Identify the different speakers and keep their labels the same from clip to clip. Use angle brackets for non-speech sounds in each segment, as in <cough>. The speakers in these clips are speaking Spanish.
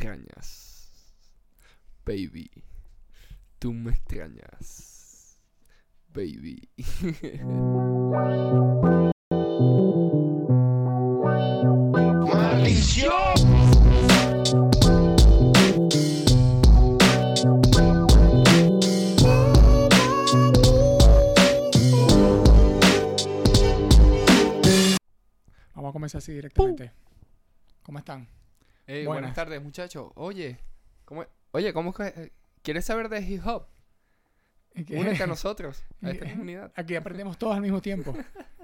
Speaker 1: extrañas. Baby. Tú me extrañas. Baby.
Speaker 2: Vamos a comenzar así directamente. ¿Cómo están? Buenas.
Speaker 1: buenas tardes, muchachos. Oye, ¿cómo, oye, ¿cómo que, eh, quieres saber de hip hop?
Speaker 2: ¿Y qué?
Speaker 1: Únete a nosotros, a esta comunidad.
Speaker 2: Aquí aprendemos todos al mismo tiempo.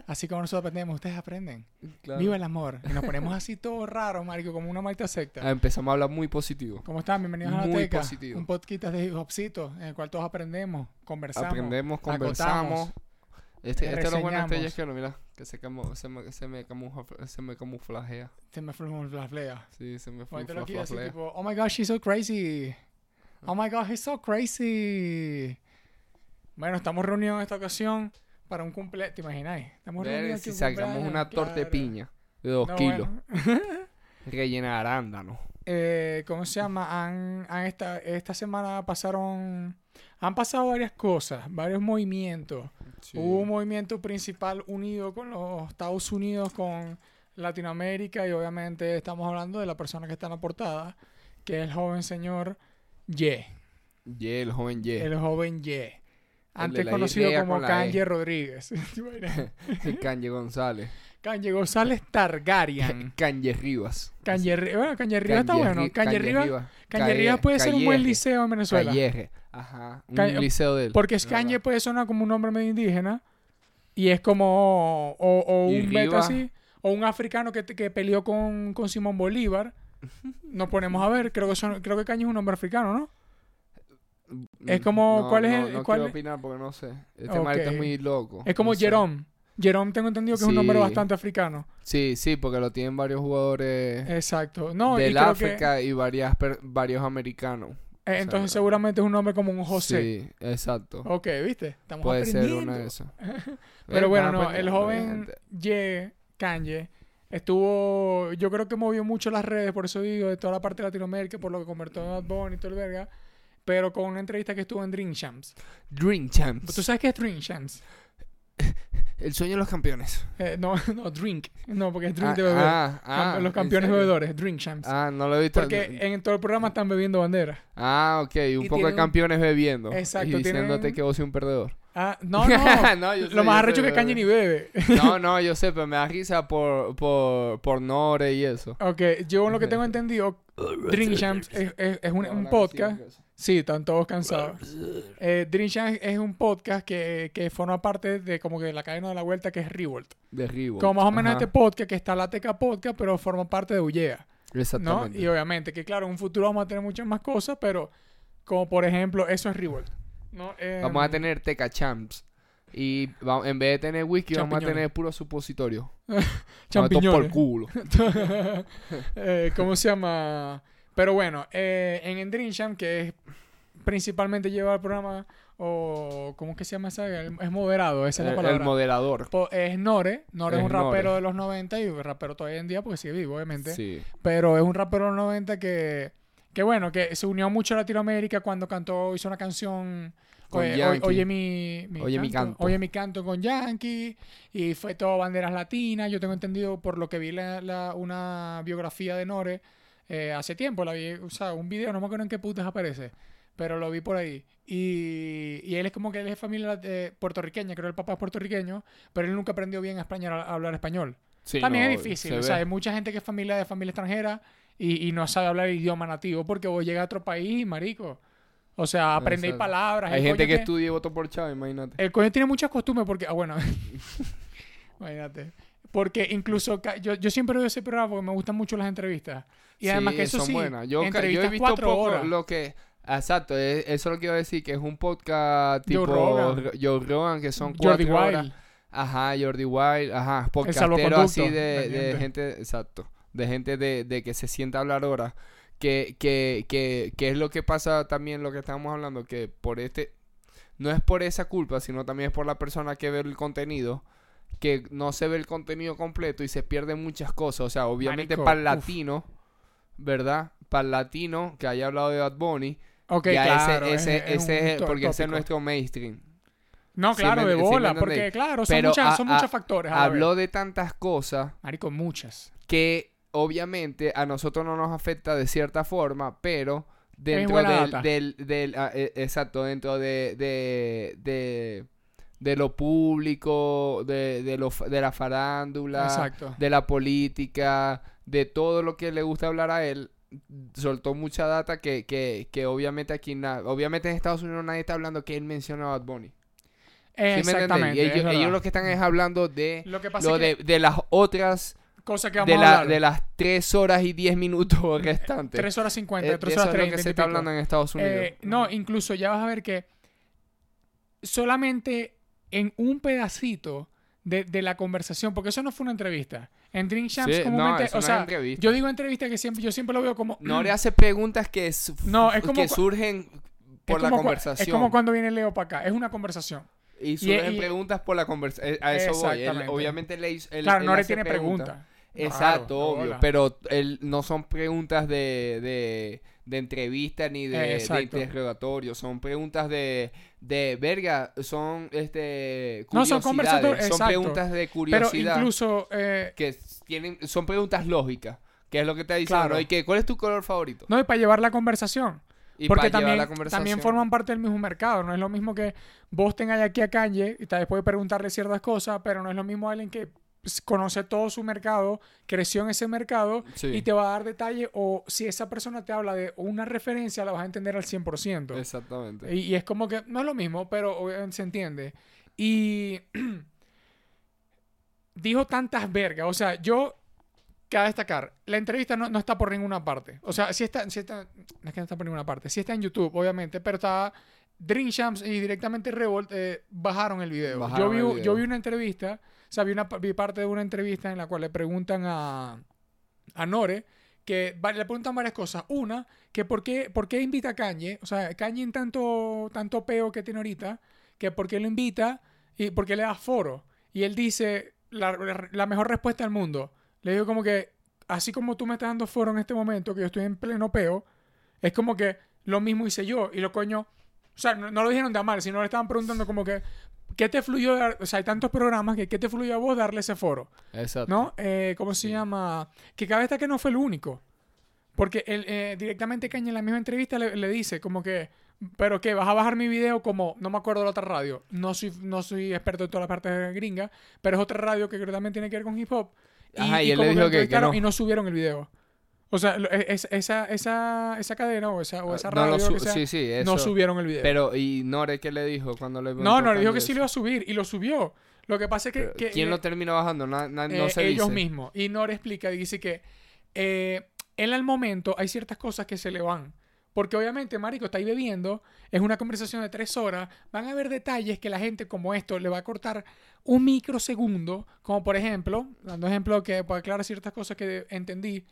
Speaker 2: Así como nosotros aprendemos, ustedes aprenden.
Speaker 1: Claro.
Speaker 2: Viva el amor. Y nos ponemos así todos raros, marico, como una malta secta.
Speaker 1: Ah, empezamos a hablar muy positivo.
Speaker 2: ¿Cómo están? Bienvenidos a la
Speaker 1: Muy
Speaker 2: Teca,
Speaker 1: positivo.
Speaker 2: un podcast de hip hopcito en el cual todos aprendemos, conversamos.
Speaker 1: Aprendemos,
Speaker 2: acotamos,
Speaker 1: conversamos. Este, este es lo bueno este yesquero, mira, que se, camu- se, me, se, me camufla- se me camuflajea.
Speaker 2: Se me flea.
Speaker 1: Sí, se me
Speaker 2: tipo, oh my gosh, she's so crazy. Oh my god, he's so crazy. Bueno, estamos reunidos en esta ocasión para un cumpleaños. ¿Te imagináis? Estamos
Speaker 1: Ver
Speaker 2: reunidos
Speaker 1: si
Speaker 2: un
Speaker 1: sacamos una torta de
Speaker 2: claro.
Speaker 1: piña de dos
Speaker 2: No,
Speaker 1: kilos,
Speaker 2: bueno. <laughs>
Speaker 1: rellena de arándano.
Speaker 2: Eh, ¿Cómo se llama? Han, han esta, esta semana pasaron. Han pasado varias cosas, varios movimientos.
Speaker 1: Sí.
Speaker 2: Hubo un movimiento principal unido con los Estados Unidos, con Latinoamérica y obviamente estamos hablando de la persona que está en la portada, que es el joven señor Ye,
Speaker 1: Ye, el joven Ye.
Speaker 2: el joven Ye, antes conocido como
Speaker 1: la
Speaker 2: Kanye
Speaker 1: E.
Speaker 2: Rodríguez. <laughs> <laughs>
Speaker 1: Kanye González.
Speaker 2: Kanye González Targaryen. <laughs>
Speaker 1: Kanye Rivas.
Speaker 2: Kanye, bueno, Kanye Rivas está bueno. Kanye Rivas. Kanye Rivas puede ser un buen liceo en Venezuela.
Speaker 1: Calleje. Ajá. Un
Speaker 2: Calle-
Speaker 1: liceo de él.
Speaker 2: Porque es. Kanye puede sonar como un nombre medio indígena y es como o, un beta así o un africano que, que peleó con, con Simón Bolívar. <laughs> Nos ponemos a ver, creo que son, creo que Kanye es un nombre africano, ¿no? es como-
Speaker 1: No,
Speaker 2: ¿cuál es
Speaker 1: no,
Speaker 2: el-
Speaker 1: No
Speaker 2: cuál
Speaker 1: quiero
Speaker 2: es?
Speaker 1: opinar porque no sé. Este
Speaker 2: Ok.
Speaker 1: marito es muy loco.
Speaker 2: Es como
Speaker 1: no sé.
Speaker 2: Jerome. Tengo entendido que es un nombre bastante africano.
Speaker 1: Sí, sí, porque lo tienen varios jugadores
Speaker 2: Exacto. No, y
Speaker 1: del
Speaker 2: creo
Speaker 1: África y varias varios americanos.
Speaker 2: eh, entonces
Speaker 1: sea,
Speaker 2: seguramente es un nombre como un José.
Speaker 1: Sí, exacto.
Speaker 2: Ok, ¿viste? Estamos
Speaker 1: Puede ser
Speaker 2: aprendiendo.
Speaker 1: una de esas.
Speaker 2: Pero bueno, no, el
Speaker 1: aprendiendo,
Speaker 2: joven. Ye, Kanye, estuvo, yo creo que movió mucho las redes, por eso digo, de toda la parte de Latinoamérica, por lo que convirtió en Bad Bunny y todo el verga, pero con una entrevista que estuvo en Dream Champs.
Speaker 1: Dream Champs.
Speaker 2: ¿Tú sabes qué es Dream Champs?
Speaker 1: El sueño de los campeones.
Speaker 2: Eh, no, <laughs> no, Drink. No, porque es Drink
Speaker 1: Ah,
Speaker 2: de beber.
Speaker 1: ah, ah,
Speaker 2: Los
Speaker 1: ¿en
Speaker 2: campeones bebedores, Drink Champs.
Speaker 1: Ah, no lo he visto.
Speaker 2: porque en todo el programa están bebiendo bandera.
Speaker 1: Ah, ok. Un
Speaker 2: y
Speaker 1: poco
Speaker 2: tienen
Speaker 1: de
Speaker 2: un-
Speaker 1: campeones bebiendo.
Speaker 2: Exacto,
Speaker 1: Y diciéndote
Speaker 2: tienen-
Speaker 1: que vos sos un perdedor.
Speaker 2: Ah, <laughs> no, no.
Speaker 1: No, yo sé,
Speaker 2: Lo más arrecho que Kanye ni bebe.
Speaker 1: No, no, yo sé, pero me da risa por, por, por Nore y eso.
Speaker 2: ok, yo lo que tengo <laughs> entendido, Drink Champs es, es- es un, un podcast. Sí, están todos cansados. Eh, Dream Champs es un podcast que, que forma parte de como que la cadena de la vuelta que es Revolt.
Speaker 1: De Reebok.
Speaker 2: Como más o menos
Speaker 1: Ajá,
Speaker 2: este podcast que está la Teca Podcast, pero forma parte de Ullea. ¿no?
Speaker 1: Exactamente.
Speaker 2: Y obviamente que claro, en un futuro vamos a tener muchas más cosas, pero como por ejemplo, eso es Revolt. ¿no?
Speaker 1: Vamos a
Speaker 2: Em,
Speaker 1: tener Teca Champs. Y va- en vez de tener whisky, vamos a tener puro supositorio. <laughs>
Speaker 2: champiñones.
Speaker 1: por culo. <laughs>
Speaker 2: Eh, ¿Cómo se llama? Pero bueno, eh, en en Dream Champs, que es principalmente lleva el programa, o ¿cómo es que se llama esa? Es moderado, esa es la
Speaker 1: El,
Speaker 2: palabra.
Speaker 1: el moderador.
Speaker 2: Po- es Nore. Nore es,
Speaker 1: Es
Speaker 2: un rapero
Speaker 1: Nore.
Speaker 2: de los 90 y un rapero todavía en día porque sigue vivo, obviamente.
Speaker 1: Sí.
Speaker 2: Pero es un rapero de los 90 que, que bueno, que se unió mucho a Latinoamérica cuando cantó, hizo una canción. Oye,
Speaker 1: Yankee.
Speaker 2: oye, mi, mi
Speaker 1: Oye mi canto.
Speaker 2: Oye mi canto con Yankee. Y fue todo banderas latinas. Yo tengo entendido por lo que vi la, la- una biografía de Nore eh, hace tiempo. La vi, o sea, un video, no me acuerdo en qué putas aparece. Pero lo vi por ahí. Y, y él es como que él es familia eh, puertorriqueña, creo que el papá es puertorriqueño, pero él nunca aprendió bien a, español, a hablar español.
Speaker 1: Sí,
Speaker 2: También
Speaker 1: no,
Speaker 2: es difícil.
Speaker 1: se
Speaker 2: O sea, hay mucha gente que es familia de familia extranjera y, y no sabe hablar el idioma nativo porque vos llegas a otro país marico. O sea, aprendéis palabras.
Speaker 1: Hay
Speaker 2: el
Speaker 1: gente que estudia y votó por Chávez, imagínate.
Speaker 2: El coño tiene muchas costumbres porque... Ah, bueno. <laughs> Imagínate. Porque incluso... Yo, yo siempre veo ese programa porque me gustan mucho las entrevistas. Y además que eso
Speaker 1: son
Speaker 2: sí,
Speaker 1: buenas. Yo, yo he visto
Speaker 2: cuatro
Speaker 1: poco
Speaker 2: horas.
Speaker 1: lo que... Exacto, e- eso lo quiero decir, que es un podcast
Speaker 2: Joe
Speaker 1: tipo
Speaker 2: Rogan.
Speaker 1: Joe Rogan, que son
Speaker 2: Jordi
Speaker 1: cuatro horas.
Speaker 2: Wild.
Speaker 1: Ajá, Jordi Wild, ajá, podcastero así de, de
Speaker 2: gente.
Speaker 1: gente, exacto, de gente de, de que se sienta a hablar horas. Que, que, que, que es lo que pasa también, lo que estábamos hablando, que por este, no es por esa culpa, sino también es por la persona que ve el contenido, que no se ve el contenido completo y se pierden muchas cosas. O sea, obviamente para el
Speaker 2: uf.
Speaker 1: latino, ¿verdad? para el latino que haya hablado de Bad Bunny,
Speaker 2: Ok,
Speaker 1: ya
Speaker 2: claro.
Speaker 1: ese, ese,
Speaker 2: es- es
Speaker 1: ese es, porque ese es nuestro mainstream.
Speaker 2: No, claro, de bola, porque claro, son,
Speaker 1: Pero
Speaker 2: muchas,
Speaker 1: a-
Speaker 2: son
Speaker 1: a-
Speaker 2: muchos factores. a
Speaker 1: Habló de tantas cosas
Speaker 2: Marico, muchas.
Speaker 1: que obviamente a nosotros no nos afecta de cierta forma, pero dentro del,
Speaker 2: data.
Speaker 1: del, del- ah, eh, exacto, dentro de, de, de, de lo público, de, de, lo, de la farándula,
Speaker 2: Exacto.
Speaker 1: de la política, de todo lo que le gusta hablar a él, soltó mucha data que, que, que obviamente aquí, obviamente en Estados Unidos nadie está hablando que él menciona a Bad Bunny. ¿Sí me?
Speaker 2: Exactamente.
Speaker 1: Y
Speaker 2: es
Speaker 1: ellos, ellos lo que están es hablando de
Speaker 2: Lo que pasa
Speaker 1: lo de,
Speaker 2: que
Speaker 1: de las otras
Speaker 2: cosa que vamos
Speaker 1: de,
Speaker 2: a
Speaker 1: la,
Speaker 2: hablar.
Speaker 1: de las 3 horas y 10 minutos <laughs> restantes.
Speaker 2: 3 horas 50,
Speaker 1: Eh,
Speaker 2: 3
Speaker 1: eso
Speaker 2: horas
Speaker 1: es lo
Speaker 2: 30.
Speaker 1: que se está hablando en Estados Unidos.
Speaker 2: Eh, no, incluso ya vas a ver que solamente en un pedacito de, de la conversación, porque eso no fue una entrevista. En Drink Champs
Speaker 1: Sí,
Speaker 2: comúnmente, o
Speaker 1: no
Speaker 2: sea, yo digo entrevista que siempre, yo siempre lo veo como...
Speaker 1: no le hace preguntas que,
Speaker 2: No, es como
Speaker 1: que surgen por la conversación.
Speaker 2: Es como cuando viene Leo para acá, es una conversación.
Speaker 1: Y surgen
Speaker 2: y-
Speaker 1: preguntas por la conversación. A eso voy. Él- obviamente le hizo-
Speaker 2: claro,
Speaker 1: él
Speaker 2: no le tiene
Speaker 1: preguntas.
Speaker 2: pregunta.
Speaker 1: Exacto,
Speaker 2: Claro,
Speaker 1: obvio. Pero él, no son preguntas de, de, de entrevista ni de, de interrogatorio. Son preguntas de, de verga. Son este
Speaker 2: No, son
Speaker 1: curiosidades.
Speaker 2: conversatorios,
Speaker 1: Son preguntas de
Speaker 2: Pero
Speaker 1: curiosidad.
Speaker 2: incluso... eh,
Speaker 1: que tienen, son preguntas lógicas. Que es lo que te diciendo.
Speaker 2: Claro.
Speaker 1: ¿no? ¿Y que, ¿Cuál es tu color favorito?
Speaker 2: no, y para llevar la conversación.
Speaker 1: Y
Speaker 2: Porque también,
Speaker 1: la conversación.
Speaker 2: también forman parte del mismo mercado. No es lo mismo que vos tengáis aquí a Kanye y tal vez puede preguntarle ciertas cosas, pero no es lo mismo alguien que conoce todo su mercado, creció en ese mercado
Speaker 1: Sí.
Speaker 2: y te va a dar detalle o si esa persona te habla de una referencia la vas a entender al 100%.
Speaker 1: Exactamente.
Speaker 2: Y, y es como que no es lo mismo, pero obviamente se entiende. Y <clears throat> dijo tantas vergas. O sea, yo cabe destacar, la entrevista no, no está por ninguna parte. O sea, sí está, sí está, no es que no está por ninguna parte, sí está en YouTube, obviamente, pero está Dream Champs y directamente Revolt eh, bajaron el video.
Speaker 1: Bajaron
Speaker 2: yo, vi,
Speaker 1: el
Speaker 2: yo
Speaker 1: video.
Speaker 2: vi una entrevista, o sea, vi, una, vi parte de una entrevista en la cual le preguntan a, a Nore que le preguntan varias cosas. Una, que por qué, por qué invita a Kanye, o sea, Kanye en tanto, tanto peo que tiene ahorita, que por qué lo invita y por qué le da foro. Y él dice, la, la- la mejor respuesta del mundo. Le digo como que, así como tú me estás dando foro en este momento, que yo estoy en pleno peo, es como que lo mismo hice yo. Y lo coño, o sea, no, no lo dijeron de amar, sino le estaban preguntando como que, ¿qué te fluyó? O sea, hay tantos programas que, ¿qué te fluyó a vos darle ese foro?
Speaker 1: Exacto.
Speaker 2: ¿No? Eh, ¿Cómo se llama? Que cabe que no fue el único. Porque él, eh, directamente Caña en la misma entrevista le, le dice como que, pero que vas a bajar mi video como, no me acuerdo de la otra radio, no soy, no soy experto en todas las partes gringas, pero es otra radio que creo que también tiene que ver con hip hop.
Speaker 1: Ajá, y él le dijo que- que no.
Speaker 2: Y no subieron el video. O sea, es- esa, esa, esa cadena o esa, o esa
Speaker 1: No
Speaker 2: radio
Speaker 1: lo
Speaker 2: lo que
Speaker 1: su-
Speaker 2: sea,
Speaker 1: sí, sí,
Speaker 2: no subieron el video.
Speaker 1: Pero, ¿y Nore qué le dijo cuando le
Speaker 2: no,
Speaker 1: preguntó
Speaker 2: no, le dijo que sí lo iba a subir y lo subió. Lo que pasa es que...
Speaker 1: ¿Quién
Speaker 2: eh,
Speaker 1: lo terminó bajando? Na- na- no
Speaker 2: eh,
Speaker 1: se
Speaker 2: ellos
Speaker 1: dice.
Speaker 2: mismos. Y Nora explica, dice que eh, él al momento hay ciertas cosas que se le van. Porque obviamente, Marico, está ahí bebiendo, es una conversación de tres horas, van a haber detalles que la gente como esto le va a cortar un microsegundo, como por ejemplo, dando ejemplo que para aclarar ciertas cosas que entendí,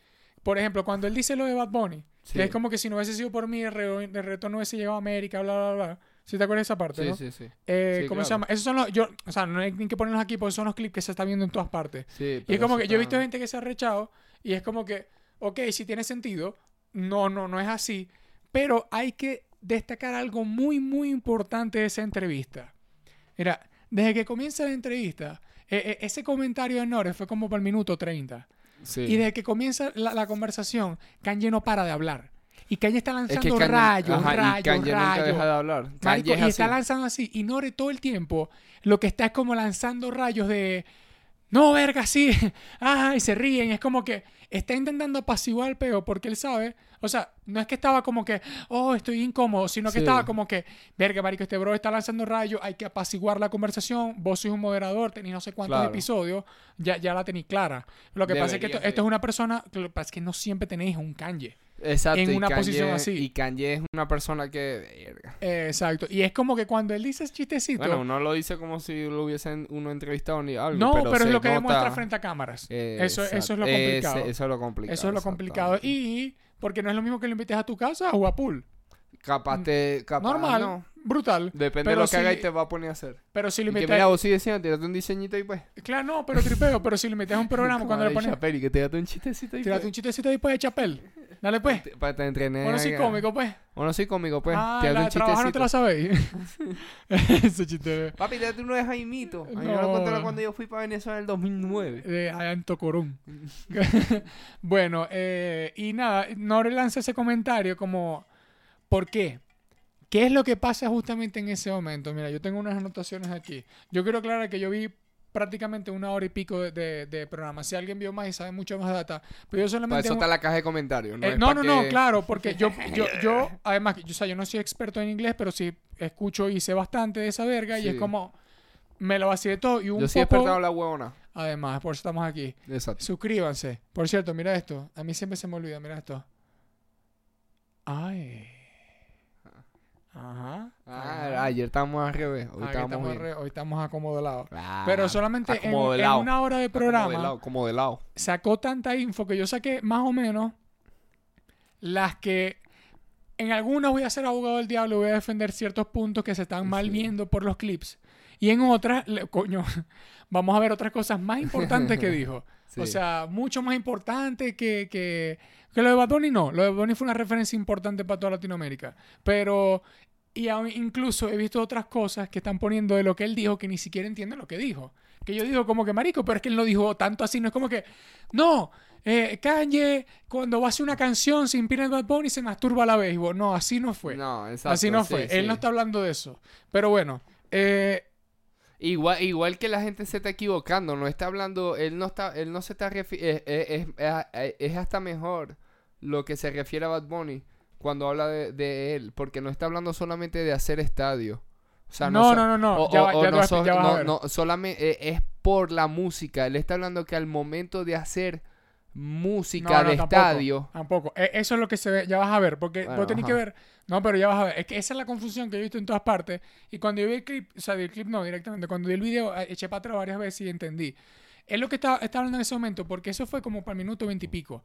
Speaker 2: por ejemplo, cuando él dice lo de Bad Bunny,
Speaker 1: Sí.
Speaker 2: que es como que si no hubiese sido por mí, el, re- el reto no hubiese llegado a América, bla, bla, bla. ¿Sí te acuerdas de esa parte,
Speaker 1: Sí,
Speaker 2: no?
Speaker 1: sí, sí.
Speaker 2: Eh,
Speaker 1: Sí,
Speaker 2: ¿Cómo se llama? Esos son los... Yo, o sea, no hay ni que ponerlos aquí porque son los clips que se está viendo en todas partes.
Speaker 1: Sí,
Speaker 2: Y es como que yo he visto gente que se ha rechado y es como que, ok, si tiene sentido, no, no, no es así, pero hay que destacar algo muy, muy importante de esa entrevista. Mira, desde que comienza la entrevista, eh, eh, ese comentario de Nores fue como por el minuto 30.
Speaker 1: Sí.
Speaker 2: Y desde que comienza la, la conversación, Kanye no para de hablar. Y Kanye está
Speaker 1: Es
Speaker 2: lanzando
Speaker 1: que Kanye-
Speaker 2: rayos,
Speaker 1: ajá, y
Speaker 2: rayos,
Speaker 1: nunca
Speaker 2: rayos.
Speaker 1: deja de hablar.
Speaker 2: Marico,
Speaker 1: Kanye es
Speaker 2: y está lanzando así. Y Nore todo el tiempo lo que está es como lanzando rayos de. No, verga, sí. <laughs> Ay, se ríen. Es como que está intentando apaciguar el peo porque él sabe. O sea, no es que estaba como que, oh, estoy incómodo, sino que
Speaker 1: Sí.
Speaker 2: estaba como que, verga, marico, este bro está lanzando rayos, hay que apaciguar la conversación. Vos sois un moderador, tenéis no sé cuántos
Speaker 1: Claro.
Speaker 2: episodios, ya, ya la tenéis clara. Lo que pasa es que esto, esto es una persona, lo que pasa es que no siempre tenéis un Kanye.
Speaker 1: Exacto.
Speaker 2: en
Speaker 1: y
Speaker 2: una
Speaker 1: Kanye-
Speaker 2: posición así.
Speaker 1: Y Kanye es una persona que...
Speaker 2: Eh, exacto. Y es como que cuando él dice ese chistecito.
Speaker 1: Bueno, uno lo dice como si lo hubiesen uno entrevistado ni algo.
Speaker 2: No, pero, es lo que
Speaker 1: nota-
Speaker 2: demuestra frente a cámaras.
Speaker 1: Eh,
Speaker 2: eso, eso es lo complicado.
Speaker 1: Ese- eso es lo complicado.
Speaker 2: eso es lo complicado. Y porque no es lo mismo que lo invites a tu casa o a pool.
Speaker 1: Capaz te... Capaz
Speaker 2: Normal,
Speaker 1: no.
Speaker 2: brutal.
Speaker 1: Depende
Speaker 2: Pero
Speaker 1: de lo que haga y te va a poner a hacer.
Speaker 2: Pero si le
Speaker 1: Y que
Speaker 2: metes...
Speaker 1: mira, vos sí decían, tírate un diseñito ahí pues.
Speaker 2: Claro, no, pero tripeo. pero si le metes a un programa <laughs> cuando le pones...
Speaker 1: Chapel y que tírate un chistecito ahí
Speaker 2: Tírate
Speaker 1: pues.
Speaker 2: un chistecito ahí pues de chapel. Dale pues.
Speaker 1: Te- Para te entrenes.
Speaker 2: Bueno, sí,
Speaker 1: ahí,
Speaker 2: cómico pues.
Speaker 1: Bueno, sí, cómico, pues.
Speaker 2: ah,
Speaker 1: tírate
Speaker 2: la
Speaker 1: un
Speaker 2: de trabajar no te la sabéis. <laughs> Ese chiste
Speaker 1: Papi, tírate uno de Jaimito. A mí me
Speaker 2: No.
Speaker 1: lo contaron cuando yo fui para Venezuela en el 2009.
Speaker 2: de allá en Tocorón. <laughs> bueno, eh, y nada, Nore lanza ese comentario como, ¿por qué? ¿Qué es lo que pasa justamente en ese momento? Mira, yo tengo unas anotaciones aquí. Yo quiero aclarar que yo vi prácticamente una hora y pico de, de- de programa. Si alguien vio más y sabe mucho más data, pero yo
Speaker 1: Para
Speaker 2: solamente...
Speaker 1: eso está la caja de comentarios. No,
Speaker 2: Eh, no, no, claro, porque yo, <laughs> yo, yo, además, yo, o sea, yo no soy experto en inglés, pero sí escucho y sé bastante de esa verga y es como, me lo vacié todo y un
Speaker 1: Yo sí he despertado la huevona.
Speaker 2: además, por eso estamos aquí.
Speaker 1: Exacto.
Speaker 2: Suscríbanse. Por cierto, mira esto. A mí siempre se me olvida, mira esto. Ay. Ajá.
Speaker 1: Ah,
Speaker 2: ajá.
Speaker 1: ayer estábamos al revés. Hoy
Speaker 2: Ah,
Speaker 1: estábamos
Speaker 2: estamos,
Speaker 1: bien.
Speaker 2: re- hoy estamos acomodados.
Speaker 1: Ah,
Speaker 2: Pero solamente en, una hora de programa
Speaker 1: lado, como de lado.
Speaker 2: sacó tanta info que yo saqué más o menos las que en algunas voy a ser abogado del diablo y voy a defender ciertos puntos que se están mal viendo por los clips. Y en otras, le- coño, <laughs> vamos a ver otras cosas más importantes que <laughs> dijo. O sea, mucho más importante que, que, que lo de Bad Bunny, no. Lo de Bad Bunny fue una referencia importante para toda Latinoamérica. Pero, y aún incluso he visto otras cosas que están poniendo de lo que él dijo que ni siquiera entienden lo que dijo. Que yo digo como que marico, pero es que él no dijo tanto así. No es como que, no, eh, Kanye cuando va a hacer una canción se inspira en Bad Bunny y se masturba a la vez. No, así no fue.
Speaker 1: No, exacto.
Speaker 2: así no
Speaker 1: sí,
Speaker 2: fue. Él no está hablando de eso. Pero bueno, eh,
Speaker 1: Igual, igual que la gente se está equivocando, no está hablando, él no está, él no se está refi- es, es- es- es hasta mejor lo que se refiere a Bad Bunny cuando habla de, de él, porque no está hablando solamente de hacer estadio. O sea,
Speaker 2: No, no, no, no,
Speaker 1: no solamente eh, es por la música. Él está hablando que al momento de hacer música
Speaker 2: No, no,
Speaker 1: de
Speaker 2: tampoco,
Speaker 1: estadio.
Speaker 2: Tampoco. E- Eso es lo que se ve. Ya vas a ver. Porque
Speaker 1: Bueno,
Speaker 2: vos tenés
Speaker 1: ajá.
Speaker 2: que ver. No, pero ya vas a ver. Es que esa es la confusión que he visto en todas partes. Y cuando yo vi el clip, o sea, el clip no, directamente. Cuando vi el video, eh, eché para atrás varias veces y entendí. Es lo que estaba, estaba hablando en ese momento, porque eso fue como para el minuto veintipico.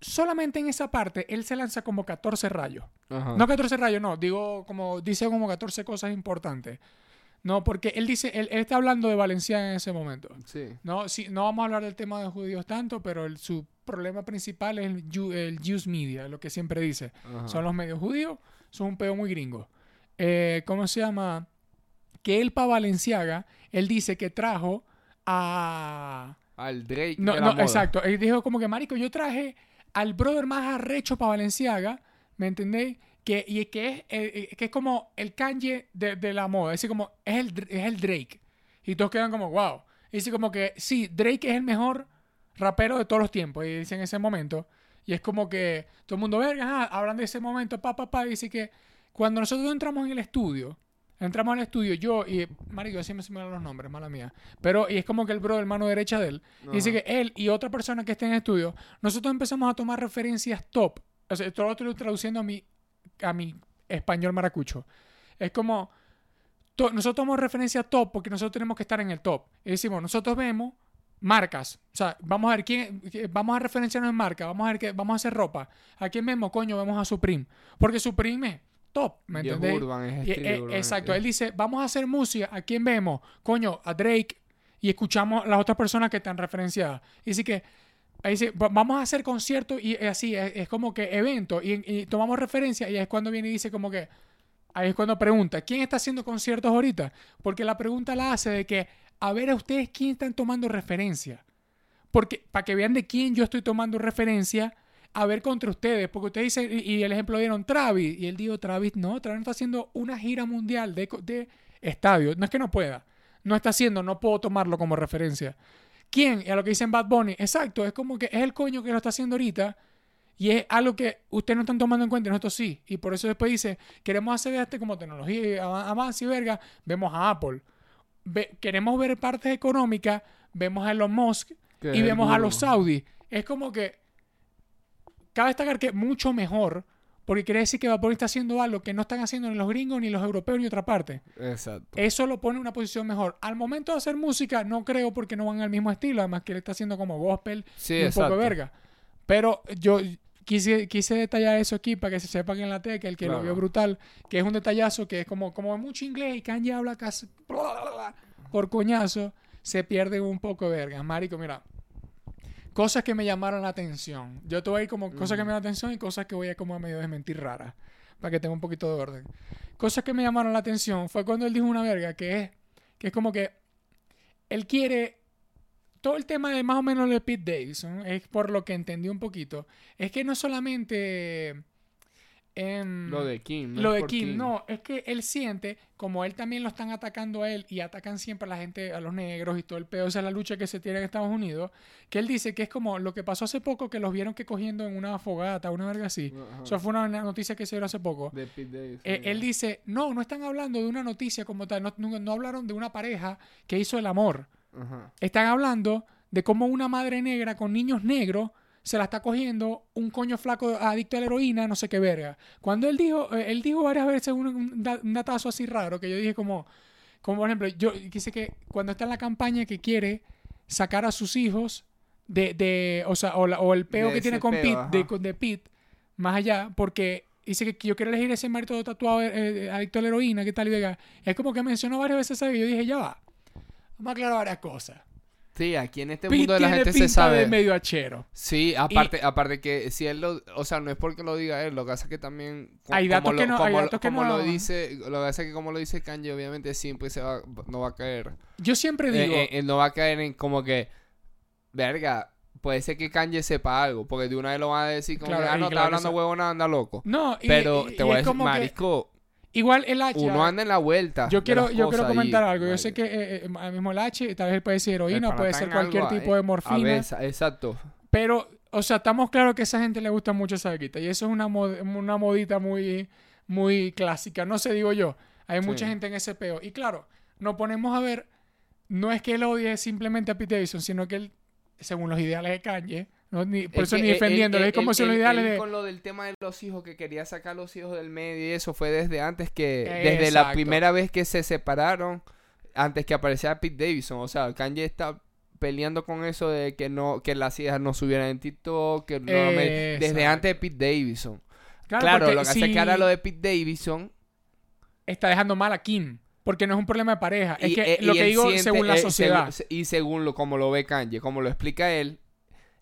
Speaker 2: Solamente en esa parte, él se lanza como 14 rayos.
Speaker 1: Ajá.
Speaker 2: No 14 rayos, no. Digo, como dice como 14 cosas importantes. No, porque él dice, él, él está hablando de Valenciaga en ese momento.
Speaker 1: Sí.
Speaker 2: No, sí, no vamos a hablar del tema de judíos tanto, pero el- su problema principal es el, Ju- el Jews Media, lo que siempre dice.
Speaker 1: Ajá.
Speaker 2: Son los medios judíos, son un pedo muy gringo. Eh, ¿Cómo se llama? Que él para Valenciaga, él dice que trajo a...
Speaker 1: Al Drake.
Speaker 2: No,
Speaker 1: de la
Speaker 2: no,
Speaker 1: moda.
Speaker 2: exacto. Él dijo como que, marico, yo traje al brother más arrecho para Valenciaga, ¿me entendéis? Que, y que es, eh, eh, que es como el Kanye de, de la moda. Es decir, como, es el, es el Drake. Y todos quedan como, wow. Y dice como que, sí, Drake es el mejor rapero de todos los tiempos. Y dice en ese momento. Y es como que todo el mundo, verga, ajá, hablan de ese momento, pa, pa, pa. Y dice que cuando nosotros entramos en el estudio, entramos al estudio, yo y, marico, siempre se me dan los nombres, mala mía. Pero, y es como que el brother, mano derecha de él, y dice que él y otra persona que esté en el estudio, nosotros empezamos a tomar referencias top. O sea, esto lo estoy traduciendo a mi, a mi español maracucho. Es como, to- nosotros tomamos referencia top porque nosotros tenemos que estar en el top. Y decimos, nosotros vemos marcas. O sea, vamos a ver quién, vamos a referenciarnos en marca, vamos a ver que vamos a hacer ropa. ¿A quién vemos? Coño, vemos a Supreme. Porque Supreme es top, ¿me
Speaker 1: Y es
Speaker 2: entendéis?
Speaker 1: urban, es
Speaker 2: Y- eh,
Speaker 1: urban,
Speaker 2: exacto, él dice, vamos a hacer música, ¿a quién vemos? Coño, a Drake, y escuchamos las otras personas que están referenciadas. Y dice que, ahí dice, "Va- vamos a hacer conciertos y así, es, como que eventos, y, tomamos referencia, y es cuando viene y dice como que, ahí es cuando pregunta, ¿quién está haciendo conciertos ahorita? Porque la pregunta la hace de que, a ver a ustedes quién están tomando referencia. Porque, para que vean de quién yo estoy tomando referencia, a ver contra ustedes. Porque ustedes dicen, y, el ejemplo dieron Travis, y él dijo, Travis, no, Travis no está haciendo una gira mundial de, de estadio. No es que no pueda. No está haciendo, no puedo tomarlo como referencia. ¿Quién? Y a lo que dicen Bad Bunny. Exacto, es como que es el coño que lo está haciendo ahorita. Y es algo que ustedes no están tomando en cuenta y nosotros sí. Y por eso después dice, queremos hacer este como tecnología, av- avance y verga, vemos a Apple. Ve- queremos ver partes económicas, vemos a Elon Musk y vemos a los Saudis. Es como que cabe destacar que mucho mejor, porque quiere decir que Bunny está haciendo algo que no están haciendo ni los gringos, ni los europeos, ni otra parte.
Speaker 1: Exacto.
Speaker 2: Eso lo pone en una posición mejor. Al momento de hacer música, no creo porque no van al mismo estilo, además que él está haciendo como gospel
Speaker 1: Sí,
Speaker 2: y un poco
Speaker 1: exacto.
Speaker 2: de verga. Pero yo quise, quise detallar eso aquí para que se sepa que en la teca, el que lo vio brutal, que es un detallazo que es como, como mucho inglés y Kanye habla casi por coñazo, se pierde un poco de verga. Marico, mira. Cosas que me llamaron la atención. Yo te voy a ir como cosas que me llaman la atención y cosas que voy a como a medio desmentir raras. Para que tenga un poquito de orden. Cosas que me llamaron la atención fue cuando él dijo una verga que es, que es como que él quiere todo el tema de más o menos lo de Pete Davidson, es por lo que entendí un poquito, es que no solamente
Speaker 1: Lo de Kim. no
Speaker 2: lo
Speaker 1: es
Speaker 2: de Kim, no, es que él siente, como él también lo están atacando a él y atacan siempre a la gente, a los negros y todo el pedo, esa es la lucha que se tiene en Estados Unidos, que él dice que es como lo que pasó hace poco, que los vieron que cogiendo en una fogata, una verga así. Eso fue una noticia que se dio hace poco.
Speaker 1: De
Speaker 2: Eh, él dice, no, no están hablando de una noticia como tal, no, no- no hablaron de una pareja que hizo el amor.
Speaker 1: Ajá.
Speaker 2: Están hablando de cómo una madre negra con niños negros se la está cogiendo un coño flaco adicto a la heroína, no sé qué verga. Cuando él dijo, eh, él dijo varias veces un, un da- un datazo así raro que yo dije como, como por ejemplo, yo quise que cuando está en la campaña que quiere sacar a sus hijos de, de o sea, o, la- o el peo que tiene con
Speaker 1: peo,
Speaker 2: Pete, de, de Pete, más allá, porque dice que yo quiero elegir ese marido todo tatuado, eh, eh, adicto a la heroína, ¿qué tal? Y venga, es como que mencionó varias veces, ¿sabes? Y yo dije, ya va, vamos a aclarar varias cosas.
Speaker 1: Sí, aquí en este
Speaker 2: Pete
Speaker 1: mundo de la
Speaker 2: tiene
Speaker 1: gente
Speaker 2: pinta
Speaker 1: se sabe.
Speaker 2: de medio achero.
Speaker 1: Sí, aparte, aparte que si él lo, o sea, no es porque lo diga él, lo que pasa es que también
Speaker 2: Hay datos que no- hay
Speaker 1: como,
Speaker 2: que no-
Speaker 1: lo dice, lo que pasa es que como lo dice Kanye, obviamente siempre se va, no va a caer.
Speaker 2: Yo siempre
Speaker 1: Eh,
Speaker 2: digo,
Speaker 1: eh, eh, no va a caer en como que, verga, puede ser que Kanye sepa algo, porque de una vez lo van a decir como
Speaker 2: Claro,
Speaker 1: que, ah,
Speaker 2: y
Speaker 1: no,
Speaker 2: claro
Speaker 1: está hablando
Speaker 2: que
Speaker 1: huevo, anda loco.
Speaker 2: no, y,
Speaker 1: Pero
Speaker 2: y-
Speaker 1: te
Speaker 2: y
Speaker 1: voy a decir, marisco,
Speaker 2: igual el H,
Speaker 1: uno anda en la vuelta.
Speaker 2: yo quiero, yo quiero comentar algo. Yo
Speaker 1: vaya.
Speaker 2: sé que eh, eh, mismo el H, tal vez puede ser heroína, puede ser cualquier
Speaker 1: algo,
Speaker 2: tipo
Speaker 1: eh,
Speaker 2: de
Speaker 1: A
Speaker 2: morfina,
Speaker 1: veces, exacto.
Speaker 2: pero, o sea, estamos claros que a esa gente le gusta mucho esa bequita y eso es una, mod- una modita muy, muy clásica, no sé, digo yo. Hay mucha
Speaker 1: Sí.
Speaker 2: gente en ese peo. Y claro, nos ponemos a ver, no es que él odie simplemente a Pete Davidson, sino que él, según los ideales de Kanye, no, ni- por
Speaker 1: Es
Speaker 2: eso
Speaker 1: que
Speaker 2: ni defendiéndolo, es como si ideales
Speaker 1: él
Speaker 2: de...
Speaker 1: con lo del tema de los hijos, que quería sacar los hijos del medio y eso fue desde antes que... Desde la primera vez que se separaron, antes que apareciera Pete Davidson. O sea, Kanye está peleando con eso de que no que las hijas no subieran en TikTok, que no me- desde antes de Pete Davidson.
Speaker 2: Claro,
Speaker 1: lo que hace
Speaker 2: si
Speaker 1: que ahora lo de Pete Davidson...
Speaker 2: está dejando mal a Kim, porque no es un problema de pareja, es que
Speaker 1: eh,
Speaker 2: lo que digo
Speaker 1: siente,
Speaker 2: según la
Speaker 1: eh,
Speaker 2: sociedad.
Speaker 1: según- y según lo como lo ve Kanye, como lo explica él,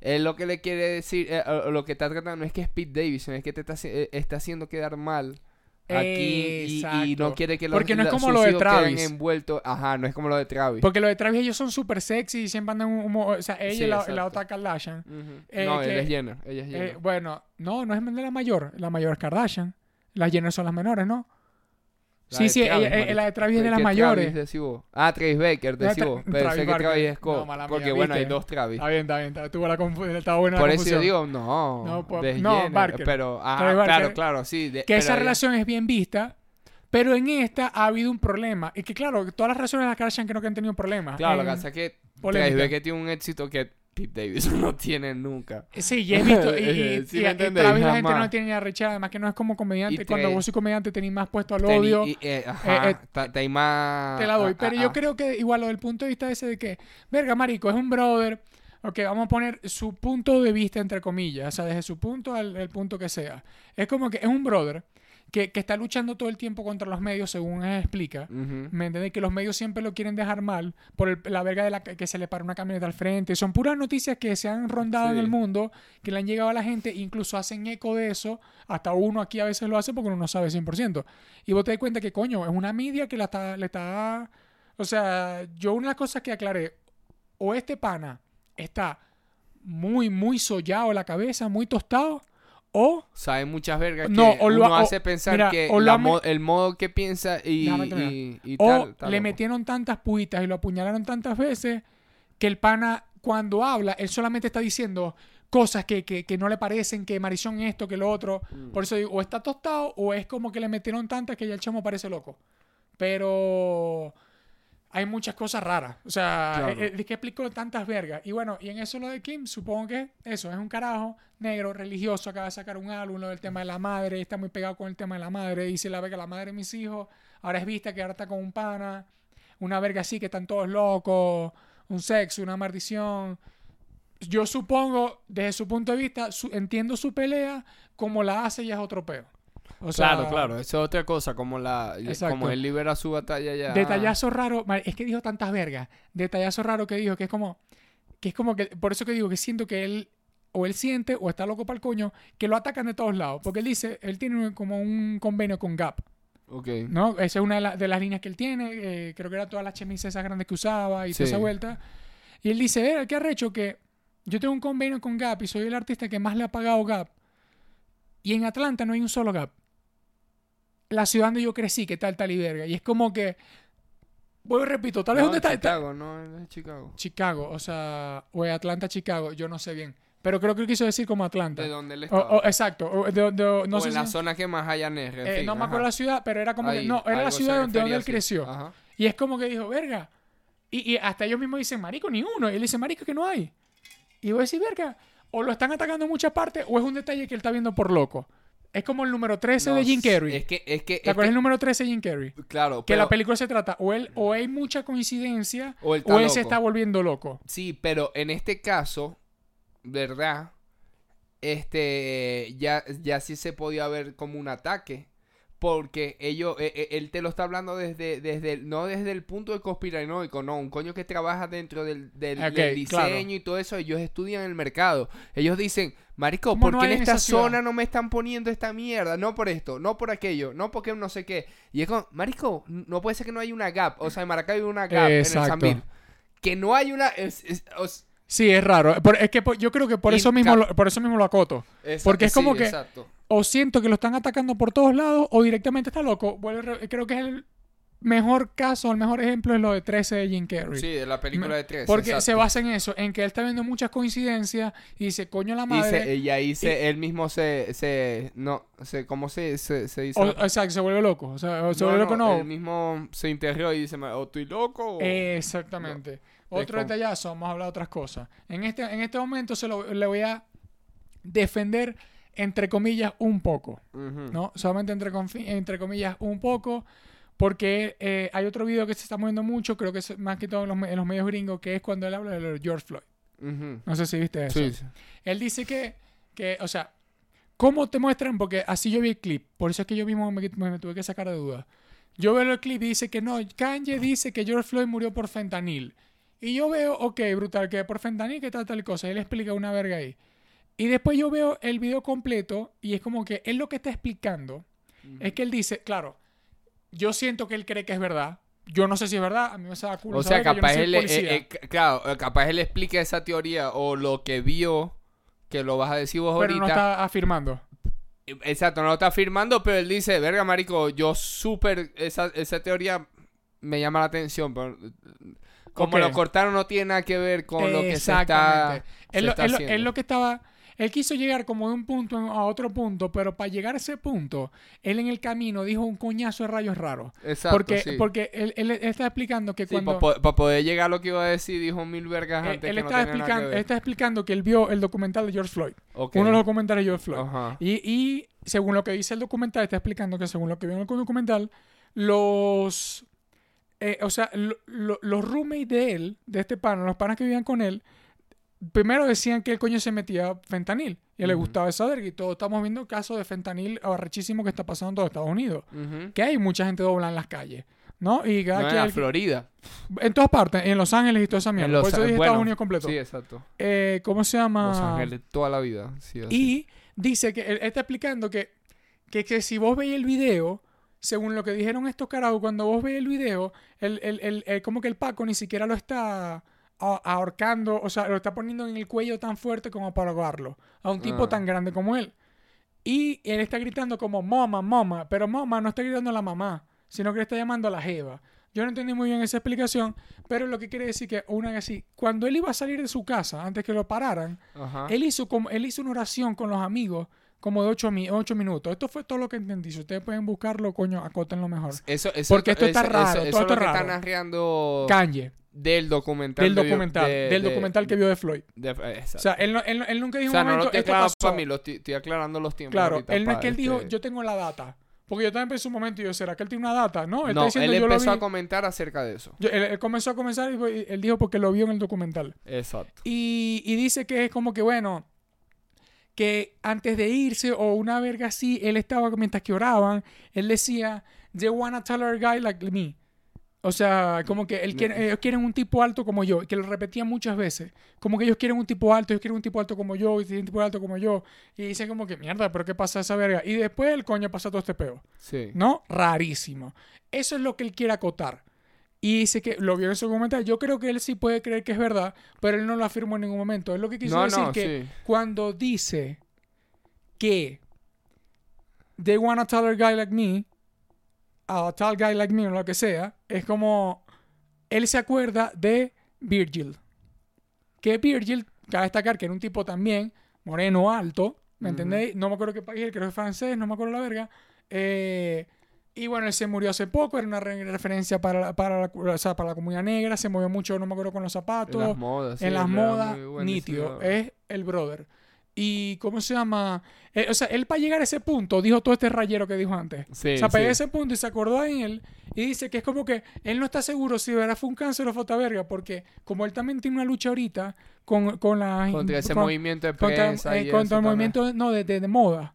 Speaker 1: él lo que le quiere decir, eh, lo que está tratando no es que es Pete Davidson, es que te está, eh, está haciendo quedar mal aquí y, y no quiere que los,
Speaker 2: Porque no es como lo de Travis.
Speaker 1: envueltos. Ajá, no es como lo de Travis.
Speaker 2: Porque los de Travis ellos son súper sexy y siempre andan un, o sea, ella
Speaker 1: Sí,
Speaker 2: y la, la otra Kardashian.
Speaker 1: Ujú.
Speaker 2: eh,
Speaker 1: no,
Speaker 2: que-
Speaker 1: ella es Jenner, ella es
Speaker 2: Eh,
Speaker 1: Jenner.
Speaker 2: bueno, no, no es de la mayor, la mayor es Kardashian. Las Jenner son las menores, ¿no?
Speaker 1: La
Speaker 2: sí, sí,
Speaker 1: Travis,
Speaker 2: ella- eh,
Speaker 1: marico.
Speaker 2: la de Travis es de
Speaker 1: ¿Qué
Speaker 2: las
Speaker 1: Travis
Speaker 2: mayores.
Speaker 1: vos? Ah, Travis Baker,
Speaker 2: No,
Speaker 1: decís vos.
Speaker 2: Travis
Speaker 1: Pensé que. Travis
Speaker 2: No,
Speaker 1: Scott.
Speaker 2: mía,
Speaker 1: porque bueno, hay dos Travis.
Speaker 2: Está bien, está bien, está, tuvo la confu- estaba buena
Speaker 1: Por
Speaker 2: la
Speaker 1: eso yo
Speaker 2: confusión.
Speaker 1: digo, no.
Speaker 2: No, por- no, Barker.
Speaker 1: Pero, ah,
Speaker 2: Travis Barker.
Speaker 1: claro, claro, sí. de-
Speaker 2: que esa relación es bien vista, pero en esta ha habido un problema. Y que claro, todas las relaciones de las Kardashian creo que han tenido problemas.
Speaker 1: Claro, lo
Speaker 2: En-
Speaker 1: que pasa es que. Travis Baker tiene un éxito que Pete Davidson <laughs> no tiene nunca.
Speaker 2: Sí, y he visto. <laughs> Y, y,
Speaker 1: Sí,
Speaker 2: y- y
Speaker 1: entendéis,
Speaker 2: la gente no tiene ni arrechada, además que no es como comediante. Cuando vos sois comediante tenéis más puesto al odio.
Speaker 1: eh, ajá,
Speaker 2: eh,
Speaker 1: hay más...
Speaker 2: te la doy.
Speaker 1: ah,
Speaker 2: Pero
Speaker 1: ah,
Speaker 2: yo
Speaker 1: ah.
Speaker 2: creo que igual lo del punto de vista ese de que, verga, marico, es un brother. Ok, vamos a poner su punto de vista entre comillas, o sea, desde su punto al el punto que sea. Es como que es un brother que, que está luchando todo el tiempo contra los medios, según él explica. ¿Me entiendes? Que los medios siempre lo quieren dejar mal por el- la verga de la que se le para una camioneta al frente. Son puras noticias que se han rondado en el mundo, que le han llegado a la gente, incluso hacen eco de eso. Hasta uno aquí a veces lo hace porque uno no sabe 100%. Y vos te das cuenta que, coño, es una media que la está, le está... O sea, yo una de las cosas que aclaré, o este pana está muy, muy sollado la cabeza, muy tostado, o
Speaker 1: Sabe muchas vergas
Speaker 2: No,
Speaker 1: que
Speaker 2: o lo
Speaker 1: uno
Speaker 2: ha- o-
Speaker 1: hace pensar
Speaker 2: mira,
Speaker 1: que
Speaker 2: o
Speaker 1: la mo- el modo que piensa y,
Speaker 2: O
Speaker 1: tal,
Speaker 2: le
Speaker 1: loco.
Speaker 2: metieron tantas puitas y lo apuñalaron tantas veces que el pana, cuando habla, él solamente está diciendo cosas que, que, que no le parecen, que Marisón esto, que lo otro.
Speaker 1: Mm.
Speaker 2: Por eso digo, o está tostado o es como que le metieron tantas que ya el chamo parece loco. Pero hay muchas cosas raras. O sea,
Speaker 1: Claro.
Speaker 2: eh, eh, que explico tantas vergas. Y bueno, y en eso lo de Kim, supongo que eso, es un carajo negro, religioso, acaba de sacar un álbum, lo del tema de la madre, está muy pegado con el tema de la madre, dice la verga, la madre de mis hijos, ahora es vista que ahora está con un pana, una verga así que están todos locos, un sexo, una maldición. yo supongo, desde su punto de vista, su- entiendo su pelea, como la hace ya es otro peo. O sea,
Speaker 1: claro, claro, eso es otra cosa, como la
Speaker 2: Exacto.
Speaker 1: como él libera su batalla ya.
Speaker 2: Detallazo raro, es que dijo tantas vergas. Detallazo raro que dijo que es como, que es como que, por eso que digo que siento que él, o él siente, o está loco para el coño, que lo atacan de todos lados. Porque él dice, él tiene como un convenio con Gap,
Speaker 1: Ok.
Speaker 2: ¿no? Esa es una de, la- de las líneas que él tiene, eh, creo que era todas las chemises esas grandes que usaba y toda
Speaker 1: Sí.
Speaker 2: esa vuelta. Y él dice, eh, ¿qué arrecho? Que yo tengo un convenio con Gap y soy el artista que más le ha pagado Gap. Y en Atlanta no hay un solo Gap. La ciudad donde yo crecí, que tal, tal y verga. Y es como que, vuelvo y repito, tal vez
Speaker 1: No,
Speaker 2: donde está, está-
Speaker 1: Chicago, no, es Chicago.
Speaker 2: Chicago, o sea, o Atlanta, Chicago, yo no sé bien. Pero creo que quiso decir como Atlanta.
Speaker 1: De donde él
Speaker 2: O-
Speaker 1: estaba.
Speaker 2: o- exacto, o de- de- no
Speaker 1: o
Speaker 2: sé
Speaker 1: en
Speaker 2: si-
Speaker 1: la zona que más NR. en
Speaker 2: eh, no me acuerdo la ciudad, pero era como que, no, era la ciudad donde, donde él
Speaker 1: así.
Speaker 2: creció.
Speaker 1: Ajá.
Speaker 2: Y es como que dijo, verga. Y, y hasta ellos mismos dicen, marico, ni uno. Y él dice, marico, que no hay. Y voy a decir, verga, o lo están atacando en muchas partes, o es un detalle que él está viendo por loco. Es como el número 13
Speaker 1: No,
Speaker 2: de Jim Carrey.
Speaker 1: Es que, es que,
Speaker 2: ¿Te acuerdas el número 13 de Jim Carrey?
Speaker 1: claro,
Speaker 2: Que
Speaker 1: pero,
Speaker 2: la película se trata, o él, o hay mucha coincidencia,
Speaker 1: o él
Speaker 2: o él se está volviendo loco.
Speaker 1: Sí, pero en este caso, ¿verdad? Este, ya, ya sí se podía ver como un ataque. Porque ellos, eh, él te lo está hablando desde, desde, el- no desde el punto de conspiranoico, no, un coño que trabaja dentro del, del, diseño
Speaker 2: claro.
Speaker 1: y todo eso, ellos estudian el mercado. Ellos dicen, marico,
Speaker 2: ¿Cómo
Speaker 1: ¿por
Speaker 2: no
Speaker 1: qué
Speaker 2: hay
Speaker 1: en esta zona no me están poniendo esta mierda? No por esto, no por aquello, no porque no sé qué. Y es como, marico, no puede ser que no haya una gap. O sea, en Maracay hay una gap
Speaker 2: Exacto.
Speaker 1: en el Sambil. Que no hay una... es- es- os-
Speaker 2: Sí, es raro. Por- es que por- yo creo que por eso, mismo lo, por eso mismo lo acoto. Porque es como que-
Speaker 1: exacto.
Speaker 2: O siento que lo están atacando por todos lados, o directamente está loco. Creo que es el mejor caso, el mejor ejemplo es lo de 13 de Jim Carrey.
Speaker 1: Sí, de la película de tres.
Speaker 2: Porque
Speaker 1: exacto.
Speaker 2: se basa en eso, en que él está viendo muchas coincidencias y dice, coño la
Speaker 1: Y,
Speaker 2: madre.
Speaker 1: se- y ahí se, él mismo se, se, no, se, ¿cómo se, se, se dice?
Speaker 2: o, exacto, se vuelve loco. O sea, se
Speaker 1: No,
Speaker 2: vuelve loco,
Speaker 1: no. Él mismo se interió y dice, o estoy loco o...
Speaker 2: Exactamente. Otro detallazo, vamos a hablar de otras cosas. En este, en este momento se lo, le voy a defender, entre comillas, un poco. ¿no? Solamente entre, entre comillas un poco, porque eh, hay otro video que se está moviendo mucho, creo que es más que todo en los, me- en los medios gringos, que es cuando él habla de George Floyd. No sé si viste eso.
Speaker 1: Sí.
Speaker 2: Él dice que, que, o sea, ¿cómo te muestran? Porque así yo vi el clip, por eso es que yo mismo me, me- me tuve que sacar de duda. Yo veo el clip y dice que no, Kanye dice que George Floyd murió por fentanil. Y yo veo, ok, brutal, que por fentanil, que tal, tal cosa. Él explica una verga ahí. Y después yo veo el video completo y es como que él lo que está explicando es que él dice, claro, yo siento que él cree que es verdad. Yo no sé si es verdad, a mí me sabe culo
Speaker 1: O sea,
Speaker 2: no
Speaker 1: capaz
Speaker 2: soy
Speaker 1: él, eh, eh, claro, eh, capaz él explica esa teoría o lo que vio, que lo vas a decir vos
Speaker 2: pero no
Speaker 1: ahorita.
Speaker 2: está afirmando.
Speaker 1: Exacto, no lo está afirmando, pero él dice, verga, marico, yo súper, esa, esa teoría me llama la atención, pero como lo cortaron no tiene nada que ver con lo que se está, se
Speaker 2: Él, lo-
Speaker 1: está
Speaker 2: él lo-
Speaker 1: haciendo.
Speaker 2: él lo que estaba. Él quiso llegar como de un punto a otro punto, pero para llegar a ese punto, él en el camino dijo un coñazo de rayos raros.
Speaker 1: Exacto,
Speaker 2: porque
Speaker 1: sí.
Speaker 2: porque él, él está explicando que
Speaker 1: Sí,
Speaker 2: cuando.
Speaker 1: para poder llegar a lo que iba a decir, dijo mil vergas
Speaker 2: él,
Speaker 1: antes
Speaker 2: él
Speaker 1: que no
Speaker 2: está explicando,
Speaker 1: ver.
Speaker 2: él está explicando que él vio el documental de George Floyd. Uno de los documentales de George Floyd. Y según lo que dice el documental, está explicando que según lo que vio en el documental, los. Eh, o sea, lo- lo- los roommates de él, de este pana, los panas que vivían con él, primero decían que el coño se metía fentanil. Y le gustaba esa verga. Y todos estamos viendo casos de fentanil arrechísimo que está pasando en todo Estados Unidos. Que hay mucha gente dobla en las calles. ¿No? Y cada
Speaker 1: No, en la Florida.
Speaker 2: en todas partes, en Los Ángeles y toda esa mierda. Por eso dije
Speaker 1: bueno,
Speaker 2: Estados Unidos completo.
Speaker 1: Sí, exacto.
Speaker 2: Eh, ¿Cómo se llama?
Speaker 1: Los Ángeles toda la vida. Sí.
Speaker 2: Y dice que él está explicando que, que, que si vos veis el video, según lo que dijeron estos carajos, cuando vos veis el video, el, el, el- el- como que el Paco ni siquiera lo está ahorcando, o sea, lo está poniendo en el cuello tan fuerte como para ahogarlo, a un tipo
Speaker 1: Ah.
Speaker 2: tan grande como él. Y él está gritando como mama, mama, pero mama no está gritando a la mamá, sino que le está llamando a la jeva. Yo no entendí muy bien esa explicación, pero lo que quiere decir que una vez así, cuando él iba a salir de su casa, antes que lo pararan,
Speaker 1: Ajá.
Speaker 2: él hizo, como, él hizo una oración con los amigos como de 8 minutos. Esto fue todo lo que entendí. Si ustedes pueden buscarlo, coño, acótenlo mejor.
Speaker 1: Eso, eso,
Speaker 2: Porque esto está
Speaker 1: eso-
Speaker 2: raro,
Speaker 1: Eso,
Speaker 2: todo esto
Speaker 1: es lo
Speaker 2: es
Speaker 1: que está
Speaker 2: raro.
Speaker 1: narrando
Speaker 2: Kanye,
Speaker 1: del documental.
Speaker 2: del
Speaker 1: de-
Speaker 2: documental,
Speaker 1: de-
Speaker 2: del
Speaker 1: de-
Speaker 2: documental que vio de Floyd. O sea, él, no- él, no- él nunca dijo
Speaker 1: O sea,
Speaker 2: un
Speaker 1: no
Speaker 2: momento,
Speaker 1: lo estoy
Speaker 2: esto pasó.
Speaker 1: para mí, lo estoy, estoy aclarando los tiempos.
Speaker 2: Claro,
Speaker 1: ahorita
Speaker 2: él no es que él dijo,
Speaker 1: este-
Speaker 2: yo tengo la data. Porque yo también pensé un momento y yo, ¿será que él tiene una data? No, él
Speaker 1: no,
Speaker 2: está diciendo
Speaker 1: él
Speaker 2: yo lo
Speaker 1: empezó
Speaker 2: vi.
Speaker 1: a comentar acerca de eso.
Speaker 2: Yo- él, él comenzó a comenzar y él dijo porque lo vio en el documental.
Speaker 1: Exacto.
Speaker 2: Y, y dice que es como que, bueno, que antes de irse o una verga así, él estaba, mientras que oraban, él decía, they wanna tell a guy like me. O sea, como que él quiere- ellos quieren un tipo alto como yo, que lo repetía muchas veces. Como que ellos quieren un tipo alto, ellos quieren un tipo alto como yo, y quieren un tipo alto como yo. Y dicen como que, mierda, pero ¿qué pasa esa verga? Y después el coño pasa todo este peo.
Speaker 1: Sí.
Speaker 2: ¿No? Rarísimo. Eso es lo que él quiere acotar. Y dice que lo vio en su comentario. Yo creo que él sí puede creer que es verdad, pero él no lo afirmó en ningún momento. Es lo que quiso
Speaker 1: No,
Speaker 2: decir
Speaker 1: no,
Speaker 2: que
Speaker 1: sí.
Speaker 2: cuando dice que they want a taller guy like me, a tall guy like me o lo que sea, es como él se acuerda de Virgil. Que Virgil, cabe destacar que era un tipo también moreno, alto, ¿me entendéis? No me acuerdo qué país, creo que es francés, no me acuerdo la verga. Eh, y bueno, él se murió hace poco, era una re- referencia para, la- para, la, o sea, para la comunidad negra, se movió mucho, no me acuerdo con los zapatos
Speaker 1: En las modas. sí,
Speaker 2: en las modas, nítido. Es el brother. Y, ¿cómo se llama? Eh, o sea, él para llegar a ese punto dijo todo este rayero que dijo antes.
Speaker 1: Sí,
Speaker 2: o sea, para llegar a
Speaker 1: sí.
Speaker 2: ese punto y se acordó en él y dice que es como que él no está seguro si de verdad fue un cáncer o fue verga, porque como él también tiene una lucha ahorita con, con la...
Speaker 1: Contra ese
Speaker 2: con-
Speaker 1: movimiento de
Speaker 2: contra,
Speaker 1: prensa
Speaker 2: eh,
Speaker 1: y
Speaker 2: contra
Speaker 1: eso
Speaker 2: el
Speaker 1: también.
Speaker 2: movimiento no, de, de- de moda.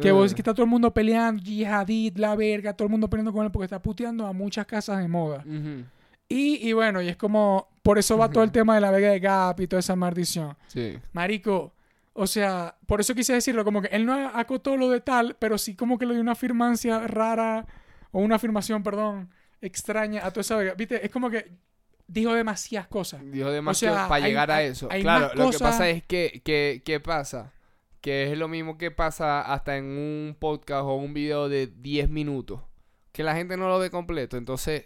Speaker 2: Que,
Speaker 1: Eh,
Speaker 2: vos, que está todo el mundo peleando, Jihadid, la verga, todo el mundo peleando con él porque está puteando a muchas casas de moda.
Speaker 1: ujú,
Speaker 2: Y, y bueno, y es como, por eso va todo el tema de la vega de Gap y toda esa maldición.
Speaker 1: Sí.
Speaker 2: Marico, o sea, por eso quise decirlo, como que él no acotó lo de tal, pero sí como que le dio una afirmancia rara, o una afirmación, perdón, extraña a toda esa verga. Viste, es como que dijo demasiadas cosas.
Speaker 1: Dijo demasiado
Speaker 2: sea,
Speaker 1: para
Speaker 2: hay-
Speaker 1: llegar a
Speaker 2: hay-
Speaker 1: eso.
Speaker 2: hay
Speaker 1: claro, lo que
Speaker 2: cosas-
Speaker 1: pasa es que, que, ¿qué pasa? Que es lo mismo que pasa hasta en un podcast o un video de 10 minutos. Que la gente no lo ve completo. Entonces,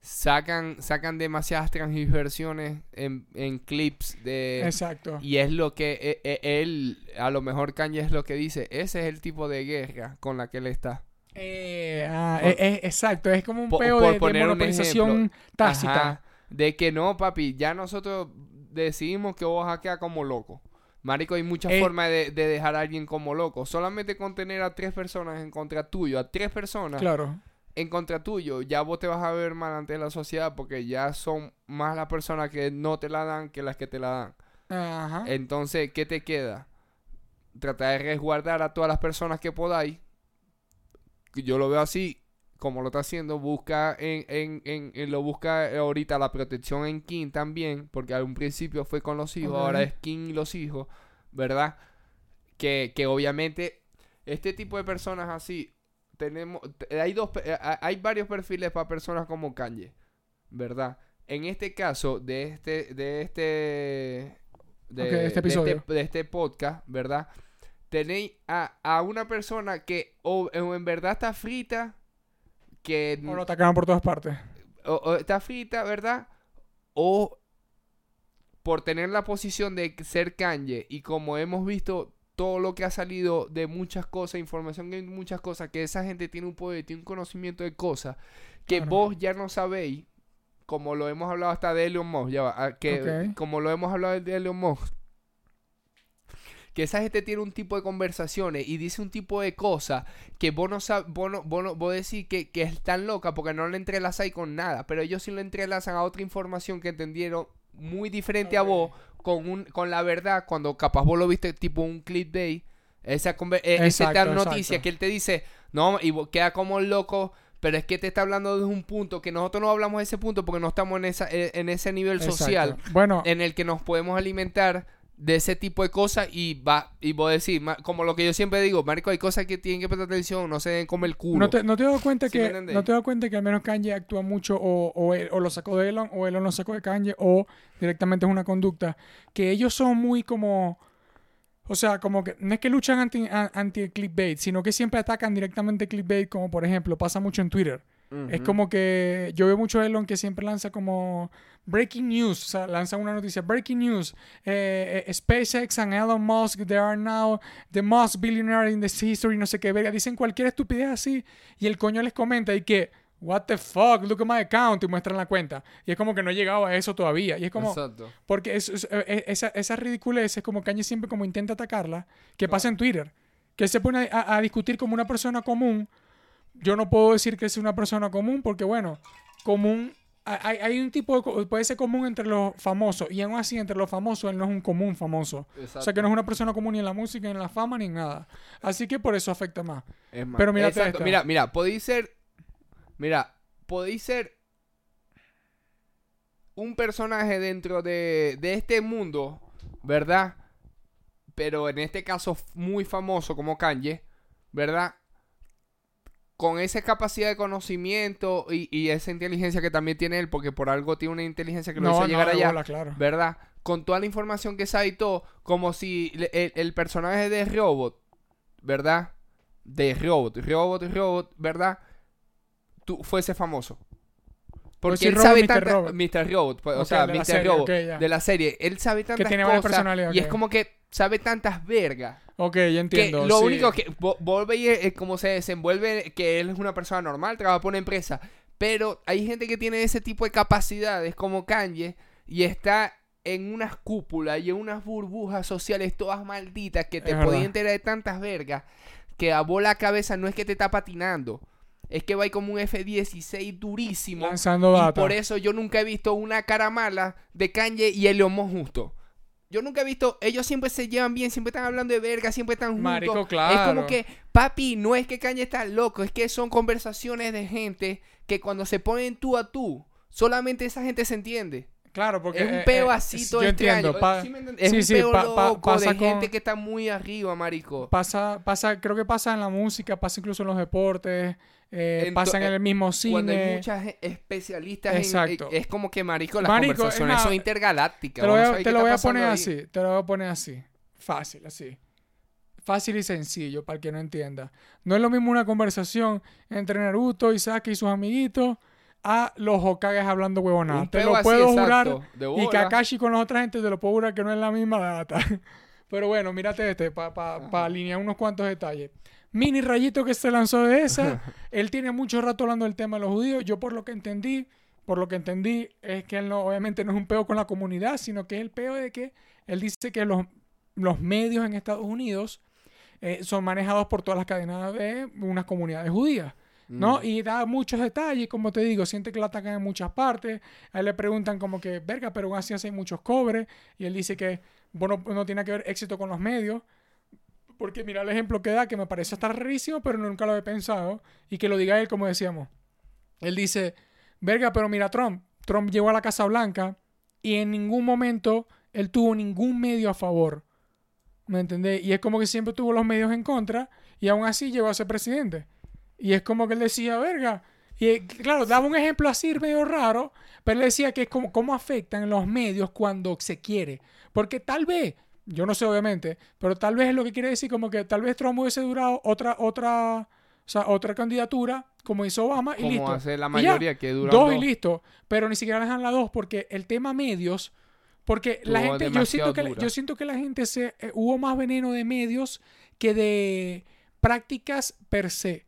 Speaker 1: sacan, sacan demasiadas transversiones en, en clips de...
Speaker 2: Exacto.
Speaker 1: Y es lo que e- e- él, a lo mejor Kanye es lo que dice. Ese es el tipo de guerra con la que él está.
Speaker 2: Eh, ah,
Speaker 1: Por-
Speaker 2: eh, eh, exacto, es como un
Speaker 1: por-
Speaker 2: peo
Speaker 1: por
Speaker 2: de, de
Speaker 1: poner un ejemplo.
Speaker 2: tácita.
Speaker 1: Ajá, de que no, papi, ya nosotros decidimos que vos quedar como loco. Marico, hay muchas
Speaker 2: Eh.
Speaker 1: formas de, de dejar a alguien como loco. Solamente con tener a tres personas en contra tuyo, a tres personas
Speaker 2: Claro.
Speaker 1: en contra tuyo, ya vos te vas a ver mal ante la sociedad porque ya son más las personas que no te la dan que las que te la dan.
Speaker 2: Ajá.
Speaker 1: Entonces, ¿qué te queda? Tratar de resguardar a todas las personas que podáis. Yo lo veo así, como lo está haciendo. Busca en, en, en, en- lo busca ahorita la protección en King también, porque al un principio fue con los hijos, ahora es King y los hijos, ¿verdad? Que, que obviamente este tipo de personas así tenemos te- hay dos eh, hay varios perfiles para personas como Kanye, ¿verdad? En este caso de este de este de,
Speaker 2: este
Speaker 1: de
Speaker 2: episodio.
Speaker 1: de este podcast, ¿verdad? Tenéis a, a una persona que o en verdad está frita, que
Speaker 2: O lo atacaron por todas partes.
Speaker 1: o- o está frita, ¿verdad? O por tener la posición de ser Kanye y como hemos visto todo lo que ha salido de muchas cosas, información de muchas cosas, que esa gente tiene un poder, tiene un conocimiento de cosas que
Speaker 2: Claro.
Speaker 1: vos ya no sabéis, como lo hemos hablado hasta de Elon Musk, ya va, que como lo hemos hablado de Elon Musk, que esa gente tiene un tipo de conversaciones y dice un tipo de cosas que vos no sabes, vos, no, vos, no- vos decís que, que es tan loca porque no la entrelazáis con nada, pero ellos sí lo entrelazan a otra información que entendieron muy diferente a vos con, un, con la verdad cuando capaz vos lo viste tipo un esa, conver- eh, ese
Speaker 2: Exacto,
Speaker 1: tal noticia
Speaker 2: exacto.
Speaker 1: que él te dice, no, y vos queda como loco. Pero es que te está hablando desde un punto que nosotros no hablamos de ese punto porque no estamos en, esa, eh, en ese nivel social.
Speaker 2: Bueno,
Speaker 1: en el que nos podemos alimentar de ese tipo de cosas y va y vos decir ma- como lo que yo siempre digo marico hay cosas que tienen que prestar atención no se den como el culo.
Speaker 2: No te, no te das cuenta
Speaker 1: ¿Sí me
Speaker 2: que no te das cuenta que al menos Kanye actúa mucho o, o, él- o lo sacó de Elon o Elon lo sacó de Kanye o directamente es una conducta que ellos son muy como o sea como que no es que luchan anti, a- anti clickbait sino que siempre atacan directamente el clickbait como por ejemplo pasa mucho en Twitter Es como que yo veo mucho a Elon que siempre lanza como breaking news, o sea, lanza una noticia, breaking news, eh, eh, SpaceX and Elon Musk, they are now the most billionaire in the history, no sé qué, verga, dicen cualquier estupidez así y el coño les comenta y que, what the fuck, look at my account y muestran la cuenta. Y es como que no he llegado a eso todavía. Y es como,
Speaker 1: Exacto.
Speaker 2: porque es, es- eh, esa, esa ridiculez es como Kanye siempre como intenta atacarla, que pasa en Twitter. Que se pone a, a discutir como una persona común yo no puedo decir que es una persona común porque, bueno, común, hay, hay un tipo de, puede ser común entre los famosos y aún así entre los famosos él no es un común famoso. O sea que no es una persona común ni en la música, ni en la fama, ni en nada. Así que por eso afecta más.
Speaker 1: Es más,
Speaker 2: Pero
Speaker 1: exacto,
Speaker 2: esta.
Speaker 1: Mira, mira, podéis ser. Mira, podéis ser un personaje dentro de, de este mundo, ¿verdad? Pero en este caso muy famoso como Kanye, ¿verdad? Con esa capacidad de conocimiento y, y esa inteligencia que también tiene él, porque por algo tiene una inteligencia que lo hizo llegar allá.
Speaker 2: bola, claro.
Speaker 1: ¿verdad? Con toda la información que sabe y todo, como si le- el, el personaje de Robot, ¿verdad? De Robot, Robot, Robot, ¿verdad? Tú fuese famoso. Porque
Speaker 2: decir
Speaker 1: él
Speaker 2: Robot,
Speaker 1: sabe
Speaker 2: Mr. Robot.
Speaker 1: Mr. Robot, pues, o sea, Mr.
Speaker 2: serie,
Speaker 1: Robot, de la serie. Él sabe tantas
Speaker 2: tiene varias
Speaker 1: cosas
Speaker 2: personalidades,
Speaker 1: y es como que sabe tantas vergas.
Speaker 2: Ok, ya
Speaker 1: Que
Speaker 2: entiendo.
Speaker 1: lo
Speaker 2: sí.
Speaker 1: único que vo- vos veis es como se desenvuelve, que él es una persona normal, trabaja por una empresa. Pero hay gente que tiene ese tipo de capacidades como Kanye y está en unas cúpulas y en unas burbujas sociales todas malditas que te podían enterar de tantas vergas que a vos la cabeza no es que te está patinando. Es que va ahí como un F-16 durísimo.
Speaker 2: Lanzando
Speaker 1: Y
Speaker 2: data.
Speaker 1: por eso yo nunca he visto una cara mala de Kanye y el Homo justo. Yo nunca he visto, ellos siempre se llevan bien, siempre están hablando de verga, siempre están juntos.
Speaker 2: Marico,
Speaker 1: Es
Speaker 2: claro.
Speaker 1: como que, papi, no es que Kanye está loco, es que son conversaciones de gente que cuando se ponen tú a tú, solamente esa gente se entiende.
Speaker 2: Claro, porque.
Speaker 1: es un
Speaker 2: eh,
Speaker 1: peo
Speaker 2: eh,
Speaker 1: así
Speaker 2: sí,
Speaker 1: todo
Speaker 2: yo
Speaker 1: extraño.
Speaker 2: entiendo. pa-
Speaker 1: ¿Sí me entiendes? Es
Speaker 2: sí,
Speaker 1: un
Speaker 2: sí,
Speaker 1: peo
Speaker 2: pa- pa-
Speaker 1: loco
Speaker 2: pasa
Speaker 1: de
Speaker 2: con-
Speaker 1: gente que está muy arriba, marico.
Speaker 2: Pasa, pasa, creo que pasa en la música, pasa incluso en los deportes, eh,
Speaker 1: En
Speaker 2: pasa
Speaker 1: to-
Speaker 2: en el mismo
Speaker 1: Cuando hay
Speaker 2: cine.
Speaker 1: muchas ge- especialistas en-
Speaker 2: Exacto.
Speaker 1: es como que, marico, las
Speaker 2: Marico, es
Speaker 1: conversaciones
Speaker 2: más,
Speaker 1: son intergalácticas.
Speaker 2: Te lo voy
Speaker 1: no
Speaker 2: a, te lo voy poner
Speaker 1: ahí.
Speaker 2: así, te lo voy a poner así. Fácil, así. Fácil y sencillo para el que no entienda. No es lo mismo una conversación entre Naruto, Isaki y sus amiguitos a los Hokages hablando huevonadas. Te lo puedo jurar. Y. Kakashi con la otra gente te lo puedo jurar que no es la misma data. <laughs> Pero bueno, mírate este, para alinear unos cuantos detalles. Mini rayito que se lanzó de esa. <laughs> él tiene mucho rato hablando del tema de los judíos. Yo por lo que entendí, por lo que entendí, es que él no, obviamente no es un peo con la comunidad, sino que es el peo de que él dice que los, los medios en Estados Unidos eh, son manejados por todas las cadenas de unas comunidades judías. ¿No?
Speaker 1: Mm.
Speaker 2: Y da muchos detalles, como te digo, siente que lo atacan en muchas partes. A él le preguntan como que, verga, pero aún así hace muchos cobres. Y él dice que, bueno, no tiene que ver éxito con los medios. Porque mira el ejemplo que da, que me parece estar rarísimo, pero nunca lo he pensado. Y que lo diga él, como decíamos. Él dice, verga, pero mira Trump. Trump llegó a la Casa Blanca y en ningún momento él tuvo ningún medio a favor. ¿Me entendés? Y es como que siempre tuvo los medios en contra y aún así llegó a ser presidente. Y es como que él decía, verga. Y eh, claro, daba un ejemplo así medio raro, pero él decía que es como cómo afectan los medios cuando se quiere. Porque tal vez, yo no sé obviamente, pero tal vez es lo que quiere decir como que tal vez Trump hubiese durado otra, otra, o sea, otra candidatura como hizo Obama y
Speaker 1: Como
Speaker 2: listo.
Speaker 1: hace la
Speaker 2: ya,
Speaker 1: mayoría que duran
Speaker 2: dos,
Speaker 1: dos.
Speaker 2: y listo. Pero ni siquiera dejan la dos porque el tema medios, porque la gente, yo siento, que, la-
Speaker 1: dura.
Speaker 2: yo siento que la gente se, eh, hubo más veneno de medios que de prácticas per se.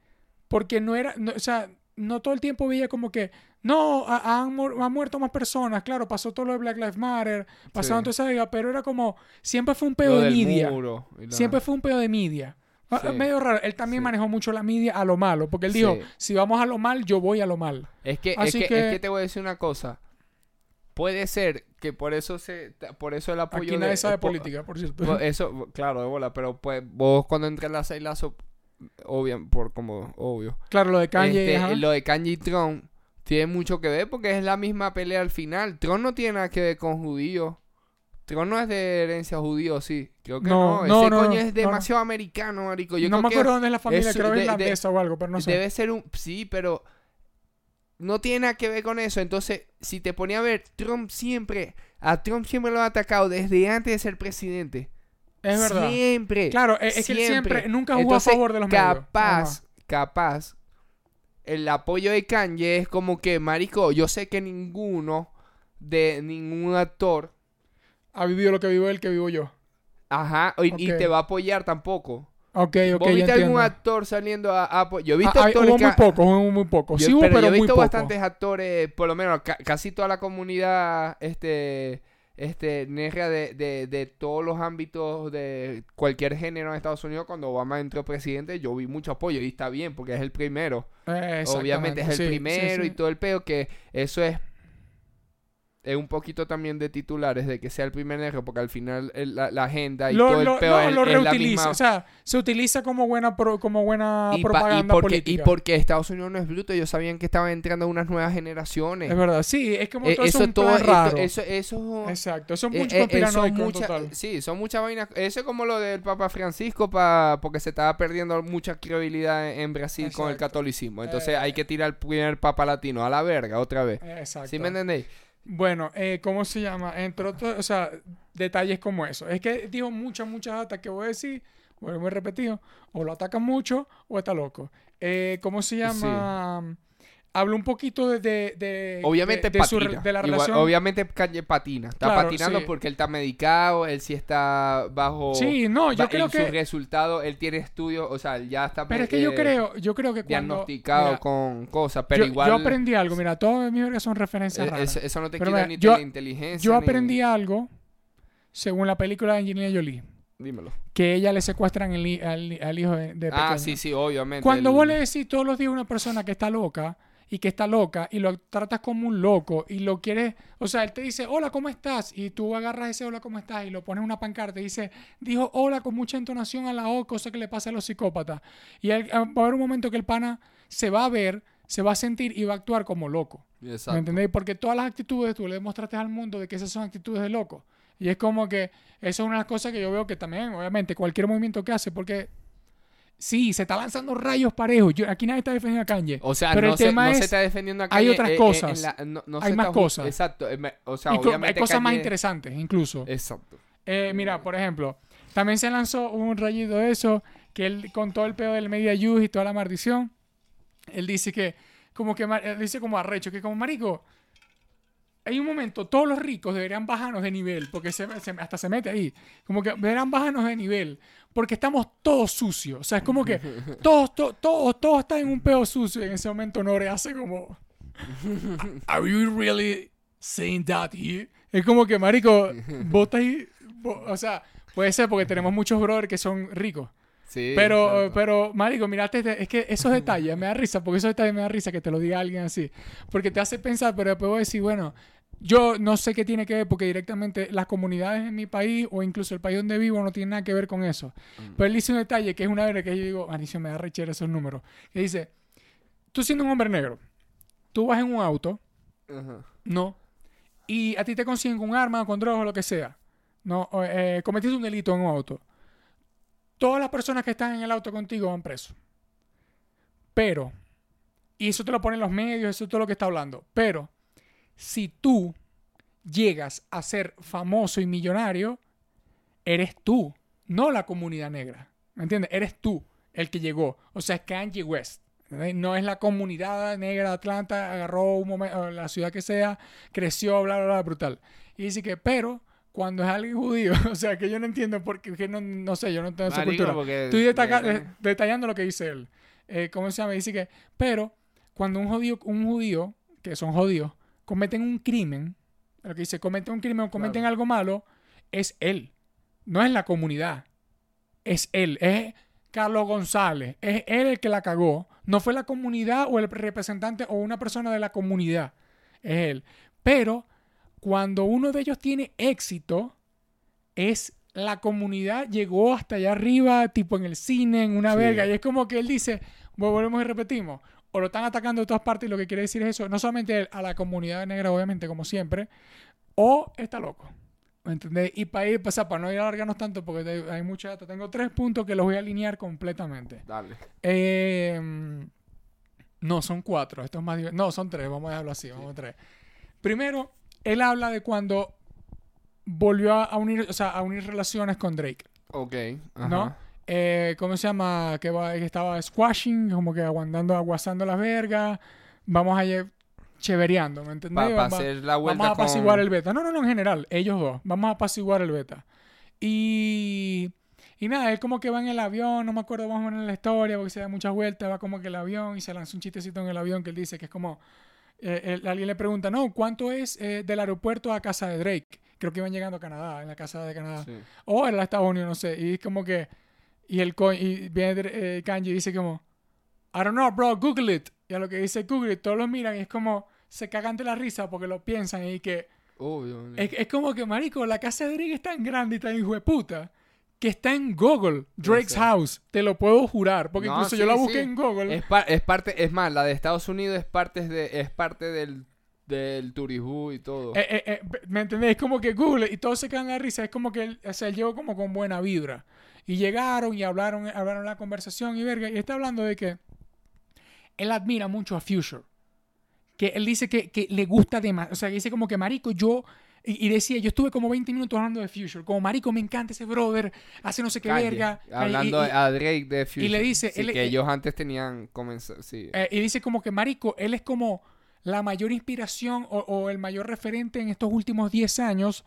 Speaker 2: Porque no era, no, o sea, no todo el tiempo veía como que, no, ha- han, mu- han muerto más personas, claro, pasó todo lo de Black Lives Matter, pasaron
Speaker 1: Sí.
Speaker 2: toda esa verga, pero era como, siempre fue un
Speaker 1: Lo
Speaker 2: peo de media.
Speaker 1: muro y la-
Speaker 2: Siempre fue un peo de media. Ah,
Speaker 1: Sí.
Speaker 2: Medio raro. Él también
Speaker 1: Sí.
Speaker 2: manejó mucho la media a lo malo, porque él dijo, si vamos a lo mal, yo voy a lo mal.
Speaker 1: Es que, es que,
Speaker 2: que-
Speaker 1: es que te voy a decir una cosa. Puede ser que por eso se, por eso el apoyo
Speaker 2: Aquí nadie
Speaker 1: de,
Speaker 2: sabe
Speaker 1: eh, po-
Speaker 2: política, por cierto.
Speaker 1: Eso, claro, de bola, pero pues vos cuando entrelazas el lazo, obvio, por como obvio.
Speaker 2: claro, lo de Kanye.
Speaker 1: Este, lo de Kanye y Trump tiene mucho que ver porque es la misma pelea al final. Trump no tiene nada que ver con judíos. Trump no es de herencia judío, sí. Creo que
Speaker 2: No,
Speaker 1: no.
Speaker 2: no,
Speaker 1: Ese
Speaker 2: no,
Speaker 1: coño es demasiado americano, marico. Yo
Speaker 2: no
Speaker 1: creo
Speaker 2: me
Speaker 1: que
Speaker 2: acuerdo dónde es la familia,
Speaker 1: es
Speaker 2: creo
Speaker 1: de- de-
Speaker 2: irlandesa o algo, pero no sé.
Speaker 1: Debe ser un... Sí, pero... No tiene nada que ver con eso. Entonces, si te ponía a ver, Trump siempre... A Trump siempre lo ha atacado desde antes de ser presidente.
Speaker 2: Es verdad.
Speaker 1: Siempre.
Speaker 2: Claro, es, es que él siempre, nunca jugó
Speaker 1: Entonces,
Speaker 2: a favor de los medios.
Speaker 1: capaz, capaz, el apoyo de Kanye es como que, marico, yo sé que ninguno de ningún actor,
Speaker 2: Ha vivido lo que vivió él, que vivo yo.
Speaker 1: ajá, y, te va a apoyar tampoco.
Speaker 2: Ok, ok,
Speaker 1: ¿Vos
Speaker 2: ya
Speaker 1: viste algún
Speaker 2: entiendo.
Speaker 1: actor saliendo a, a Yo he visto
Speaker 2: Ah,
Speaker 1: actores
Speaker 2: hubo muy pocos, hubo muy pocos.
Speaker 1: yo-
Speaker 2: Sí hubo,
Speaker 1: pero,
Speaker 2: pero,
Speaker 1: yo he
Speaker 2: muy
Speaker 1: visto
Speaker 2: poco.
Speaker 1: bastantes actores, por lo menos ca- casi toda la comunidad este este, negra de, de, de todos los ámbitos de cualquier género en Estados Unidos, cuando Obama entró presidente, yo vi mucho apoyo y está bien porque es el primero.
Speaker 2: Eh,
Speaker 1: Obviamente es el
Speaker 2: exactamente, sí, sí,
Speaker 1: primero y todo el peo que eso es es un poquito también de titulares de que sea el primer negro porque al final el- la, la agenda y
Speaker 2: Lo,
Speaker 1: todo el
Speaker 2: lo-
Speaker 1: peo
Speaker 2: no, lo
Speaker 1: es la
Speaker 2: reutiliza,
Speaker 1: misma
Speaker 2: o sea, se utiliza como buena pro- como buena
Speaker 1: y, pa- y
Speaker 2: propaganda
Speaker 1: porque, y
Speaker 2: política.
Speaker 1: porque Estados Unidos no es bruto, ellos sabían que estaban entrando unas nuevas generaciones.
Speaker 2: Es verdad, sí, es como
Speaker 1: Eh,
Speaker 2: todo eso es un
Speaker 1: todo
Speaker 2: plan
Speaker 1: esto-
Speaker 2: raro.
Speaker 1: eso eso
Speaker 2: Exacto, eso es
Speaker 1: eh,
Speaker 2: mucho
Speaker 1: eh, eh, son
Speaker 2: en
Speaker 1: mucha-
Speaker 2: total.
Speaker 1: sí, son muchas vainas. Eso es como lo del Papa Francisco pa, porque se estaba perdiendo mucha credibilidad en, en Brasil con el catolicismo. Entonces
Speaker 2: Eh.
Speaker 1: hay que tirar el primer Papa latino a la verga otra vez.
Speaker 2: Exacto.
Speaker 1: ¿Sí me entendéis?
Speaker 2: Bueno, eh, ¿cómo se llama? Entre otros, o sea, detalles como eso. Es que dijo muchas, muchas datas que voy a decir, vuelvo a repetido, o lo atacan mucho o está loco. Eh, ¿Cómo se llama? Habla un poquito de... de, de-
Speaker 1: Obviamente
Speaker 2: de, de su
Speaker 1: patina.
Speaker 2: de la
Speaker 1: Igual-
Speaker 2: relación...
Speaker 1: obviamente Kanye patina. Está
Speaker 2: Claro,
Speaker 1: patinando
Speaker 2: sí.
Speaker 1: porque él está medicado, él sí está bajo...
Speaker 2: Sí, no, yo creo
Speaker 1: en su
Speaker 2: que...
Speaker 1: resultado, él tiene estudios, o sea, él ya está
Speaker 2: Pero es que yo
Speaker 1: eh,
Speaker 2: creo, yo creo que cuando...
Speaker 1: diagnosticado
Speaker 2: mira,
Speaker 1: con cosas, pero
Speaker 2: yo,
Speaker 1: igual...
Speaker 2: yo aprendí algo, mira, todas mis vergas son referencias
Speaker 1: eh,
Speaker 2: raras.
Speaker 1: eso, eso no te
Speaker 2: Pero
Speaker 1: quita
Speaker 2: mira,
Speaker 1: ni
Speaker 2: yo-
Speaker 1: la inteligencia.
Speaker 2: Yo
Speaker 1: ni-
Speaker 2: aprendí algo según la película de Angelina Jolie,
Speaker 1: Dímelo.
Speaker 2: que ella le secuestran el al, al hijo de, de
Speaker 1: Ah, sí, sí, obviamente.
Speaker 2: Cuando
Speaker 1: el-
Speaker 2: vos le decís todos los días a una persona que está loca y que está loca y lo tratas como un loco y lo quieres, o sea, él te dice, hola, ¿cómo estás? Y tú agarras ese hola, ¿cómo estás? Y lo pones en una pancarta y dice, dijo hola con mucha entonación a la O, cosa que le pasa a los psicópatas. Y él- ah, va a haber un momento que el pana se va a ver, se va a sentir y va a actuar como loco.
Speaker 1: Exacto.
Speaker 2: ¿Me entendéis? Porque todas las actitudes tú le demostraste al mundo de que esas son actitudes de loco. Y es como que eso es una de las cosas que yo veo que también, obviamente, cualquier movimiento que hace, porque sí, se está lanzando rayos parejos. Yo, aquí nadie está defendiendo a Kanye.
Speaker 1: O sea,
Speaker 2: pero
Speaker 1: no,
Speaker 2: el
Speaker 1: se,
Speaker 2: tema
Speaker 1: no se
Speaker 2: es,
Speaker 1: está defendiendo acá.
Speaker 2: hay
Speaker 1: eh,
Speaker 2: otras
Speaker 1: eh, eh,
Speaker 2: cosas.
Speaker 1: la- no-
Speaker 2: Hay más cosas.
Speaker 1: Exacto. eh, O sea,
Speaker 2: co- hay
Speaker 1: obviamente
Speaker 2: cosas más
Speaker 1: Kanye-
Speaker 2: interesantes, incluso.
Speaker 1: Exacto.
Speaker 2: Eh, mira, por ejemplo, también se lanzó un rayito de eso, que él con todo el pedo del media use y toda la maldición, él dice que, como que, él dice como arrecho, que como marico, hay un momento, todos los ricos deberían bajarnos de nivel, porque se, se- hasta se mete ahí, como que deberían bajarnos de nivel, porque estamos todos sucios, o sea, es como que <laughs> todos, to- todos, todos están en un pedo sucio, y en ese momento Nore hace como, <laughs> ¿Are you really saying that here? Es como que, marico, <laughs> vos estás ahí, vos- o sea, puede ser porque tenemos muchos brothers que son ricos.
Speaker 1: Sí.
Speaker 2: Pero,
Speaker 1: exacto.
Speaker 2: pero, marico, mirate, este- es que esos detalles me da risa, porque esos detalles me da risa que te lo diga alguien así. Porque te hace pensar, pero después voy a decir, bueno, yo no sé qué tiene que ver, porque directamente las comunidades en mi país, o incluso el país donde vivo, no tiene nada que ver con eso. Pero él dice un detalle que es una vez que yo digo, Manicio, me da rechera esos números. Que dice, tú siendo un hombre negro, tú vas en un auto, no. Y a ti te consiguen con un arma, con drogas o lo que sea. No, eh, cometiste un delito en un auto. Todas las personas que están en el auto contigo van presos. Pero, y eso te lo ponen los medios, eso es todo lo que está hablando. Pero, si tú llegas a ser famoso y millonario, eres tú, no la comunidad negra. ¿Me entiendes? Eres tú el que llegó. O sea, es Kanye West. ¿entendés? No es la comunidad negra de Atlanta, agarró un momento, la ciudad que sea, creció, bla, bla, bla, brutal. Y dice que, pero, cuando es alguien judío, <laughs> o sea, que yo no entiendo porque que no, no sé, yo no
Speaker 1: Marico,
Speaker 2: cultura.
Speaker 1: porque-
Speaker 2: Estoy eh, detallando lo que dice él. Eh, ¿Cómo se llama? Dice que, pero, cuando un judío, un judío, que son judíos, cometen un crimen, lo que dice, cometen un crimen o cometen
Speaker 1: Claro.
Speaker 2: algo malo, es él. No es la comunidad. Es él. Es Carlos González. Es él el que la cagó. No fue la comunidad o el representante o una persona de la comunidad. Es él. Pero cuando uno de ellos tiene éxito, es la comunidad llegó hasta allá arriba, tipo en el cine, en una
Speaker 1: Sí.
Speaker 2: verga. Y es como que él dice, volvemos y repetimos, o lo están atacando de todas partes y lo que quiere decir es eso, no solamente a la comunidad negra, obviamente, como siempre, o está loco. ¿Me entendés? Y para ir, para no ir a alargarnos tanto, porque hay mucha data, tengo tres puntos que los voy a alinear completamente.
Speaker 1: Dale.
Speaker 2: Eh, no, son cuatro. Esto es más No, son tres. Vamos a dejarlo así. Vamos a tres. Primero, él habla de cuando volvió a- a unir, o sea, a unir relaciones con Drake.
Speaker 1: Ok. Ajá.
Speaker 2: ¿No? Eh, ¿Cómo se llama? Que, va- que estaba squashing, como que aguantando, aguasando las vergas. Vamos a ir chevereando, ¿me entendés?
Speaker 1: Para
Speaker 2: Vamos-
Speaker 1: hacer la vuelta
Speaker 2: Vamos a apaciguar
Speaker 1: con...
Speaker 2: el beta. No, no, no, en general. Ellos dos. Vamos a apaciguar el beta. Y... Y nada, él como que va en el avión, no me acuerdo más o menos la historia, porque se da muchas vueltas, va como que el avión y se lanza un chistecito en el avión que él dice que es como... eh, él- alguien le pregunta, no, ¿cuánto es eh, del aeropuerto a casa de Drake? creo que iban llegando a Canadá, en la casa de Canadá.
Speaker 1: Sí.
Speaker 2: O en los Estados Unidos, no sé. Y es como que. Y el y viene eh, Kanye y dice como. I don't know, bro, Google it. Y a lo que dice Google it, todos lo miran y es como. Se cagan de la risa porque lo piensan y que.
Speaker 1: Obvio.
Speaker 2: Es, es como que, marico, la casa de Drake es tan grande y tan hijo de puta. Que está en Google, Drake's
Speaker 1: Exacto.
Speaker 2: House. Te lo puedo jurar. Porque
Speaker 1: No,
Speaker 2: incluso
Speaker 1: sí,
Speaker 2: yo la busqué
Speaker 1: sí.
Speaker 2: en Google.
Speaker 1: Es, par- es parte, es más, la de Estados Unidos es parte de, es parte del, del Turibú y todo.
Speaker 2: Eh, eh, eh, ¿Me entendés? Es como que Google y todos se quedan de risa. Es como que él, o sea, él llegó como con buena vibra. Y llegaron y hablaron, hablaron la conversación y verga. Y está hablando de que él admira mucho a Future. Que él dice que, que le gusta demasiado. O sea, que dice como que, marico, yo... Y, y decía, yo estuve como 20 minutos hablando de Future. Como, marico, me encanta ese brother. Hace no sé qué
Speaker 1: Calle,
Speaker 2: verga.
Speaker 1: Hablando
Speaker 2: Y- y-
Speaker 1: a Drake de Future.
Speaker 2: le dice,
Speaker 1: Sí,
Speaker 2: él-
Speaker 1: que
Speaker 2: él-
Speaker 1: ellos antes tenían comenzado. Sí.
Speaker 2: Eh, y dice como que Marico, él es como la mayor inspiración o, o el mayor referente en estos últimos 10 años.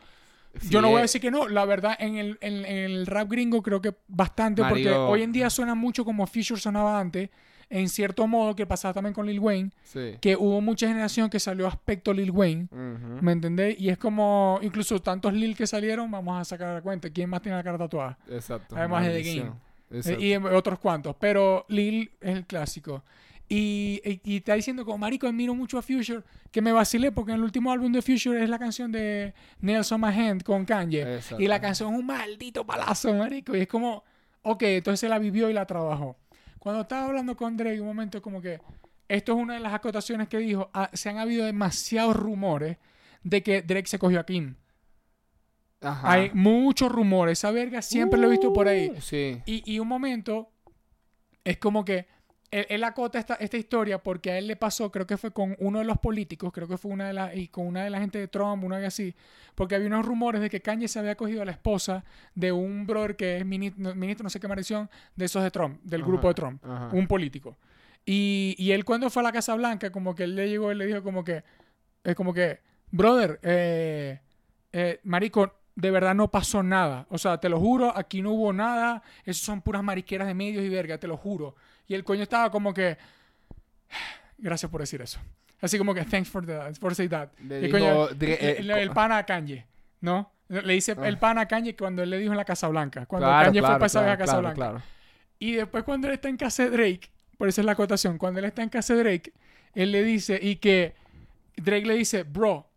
Speaker 2: Yo no voy a
Speaker 1: eh,
Speaker 2: decir que no, la verdad en el, en- en el rap gringo creo que bastante, porque hoy en día suena mucho como Future sonaba antes, en cierto modo que pasaba también con Lil Wayne,
Speaker 1: Sí.
Speaker 2: que hubo mucha generación que salió aspecto Lil Wayne. ¿me entendés? Y es como, incluso tantos Lil que salieron, vamos a sacar la cuenta, ¿quién más tiene la cara tatuada?
Speaker 1: Exacto.
Speaker 2: Además de The. Eh,
Speaker 1: Exacto.
Speaker 2: Y otros cuantos. Pero Lil es el clásico. Y, y- y está diciendo como, marico, admiro mucho a Future, que me vacilé porque en el último álbum de Future es la canción de Nelson Mahand con Kanye.
Speaker 1: Exacto.
Speaker 2: Y la canción es un maldito palazo, marico. Y es como, ok, entonces se la vivió y la trabajó. Cuando estaba hablando con Drake, un momento como que, esto es una de las acotaciones que dijo, ah, se han habido demasiados rumores de que Drake se cogió a Kim.
Speaker 1: Ajá.
Speaker 2: Hay muchos rumores, esa verga siempre lo he visto por ahí.
Speaker 1: Uh, Sí.
Speaker 2: Y, y un momento es como que él, él acota esta, esta historia porque a él le pasó, creo que fue con uno de los políticos, creo que fue una de las, y con una de la gente de Trump, una vez así, porque había unos rumores de que Kanye se había cogido a la esposa de un brother que es ministro, ministro no sé qué maldición, de esos de Trump, del
Speaker 1: Ajá,
Speaker 2: grupo de Trump,
Speaker 1: ajá.
Speaker 2: un político. Y, y él cuando fue a la Casa Blanca, como que él le llegó y le dijo como que, es como que, brother, eh, eh, marico, de verdad no pasó nada. O sea, te lo juro, aquí no hubo nada. Eso son puras mariqueras de medios y verga, te lo juro. Y el coño estaba como que, gracias por decir eso. Así como que, thanks for, the, for saying that.
Speaker 1: Le
Speaker 2: Y el
Speaker 1: dijo
Speaker 2: coño-
Speaker 1: eh,
Speaker 2: el, el pana a Kanye, ¿no? Le dice
Speaker 1: Ah.
Speaker 2: el pana a Kanye cuando él le dijo en la Casa Blanca. Cuando
Speaker 1: Claro,
Speaker 2: Kanye fue
Speaker 1: claro,
Speaker 2: para esa vez a
Speaker 1: claro,
Speaker 2: Casa
Speaker 1: claro,
Speaker 2: Blanca.
Speaker 1: claro.
Speaker 2: Y después cuando él está en casa de Drake, por eso es la acotación, cuando él está en casa de Drake, él le dice, y que Drake le dice, bro,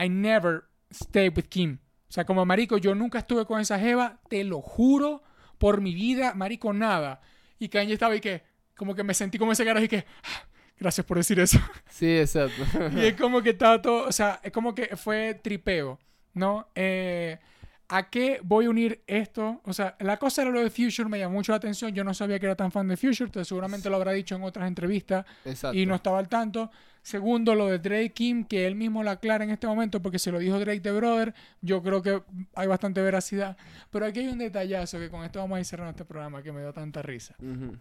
Speaker 2: I never stayed with Kim. O sea, como marico, yo nunca estuve con esa jeva, te lo juro, por mi vida, marico, nada. Y Kanye estaba y que, como que me sentí como ese carajo y que, "Ah, gracias por decir eso. <laughs>
Speaker 1: Sí, exacto.
Speaker 2: Y es como que estaba todo, o sea, es como que fue tripeo, ¿no? Eh, ¿A qué voy a unir esto? O sea, la cosa era lo de Future, me llamó mucho la atención. Yo no sabía que era tan fan de Future, entonces seguramente lo habrá dicho en otras entrevistas
Speaker 1: exacto.
Speaker 2: y no estaba al tanto. Segundo, lo de Drake Kim, que él mismo lo aclara en este momento porque se lo dijo Drake de Brother. Yo creo que hay bastante veracidad. Pero aquí hay un detallazo que con esto vamos a ir cerrando este programa que me dio tanta risa.
Speaker 1: Ujú.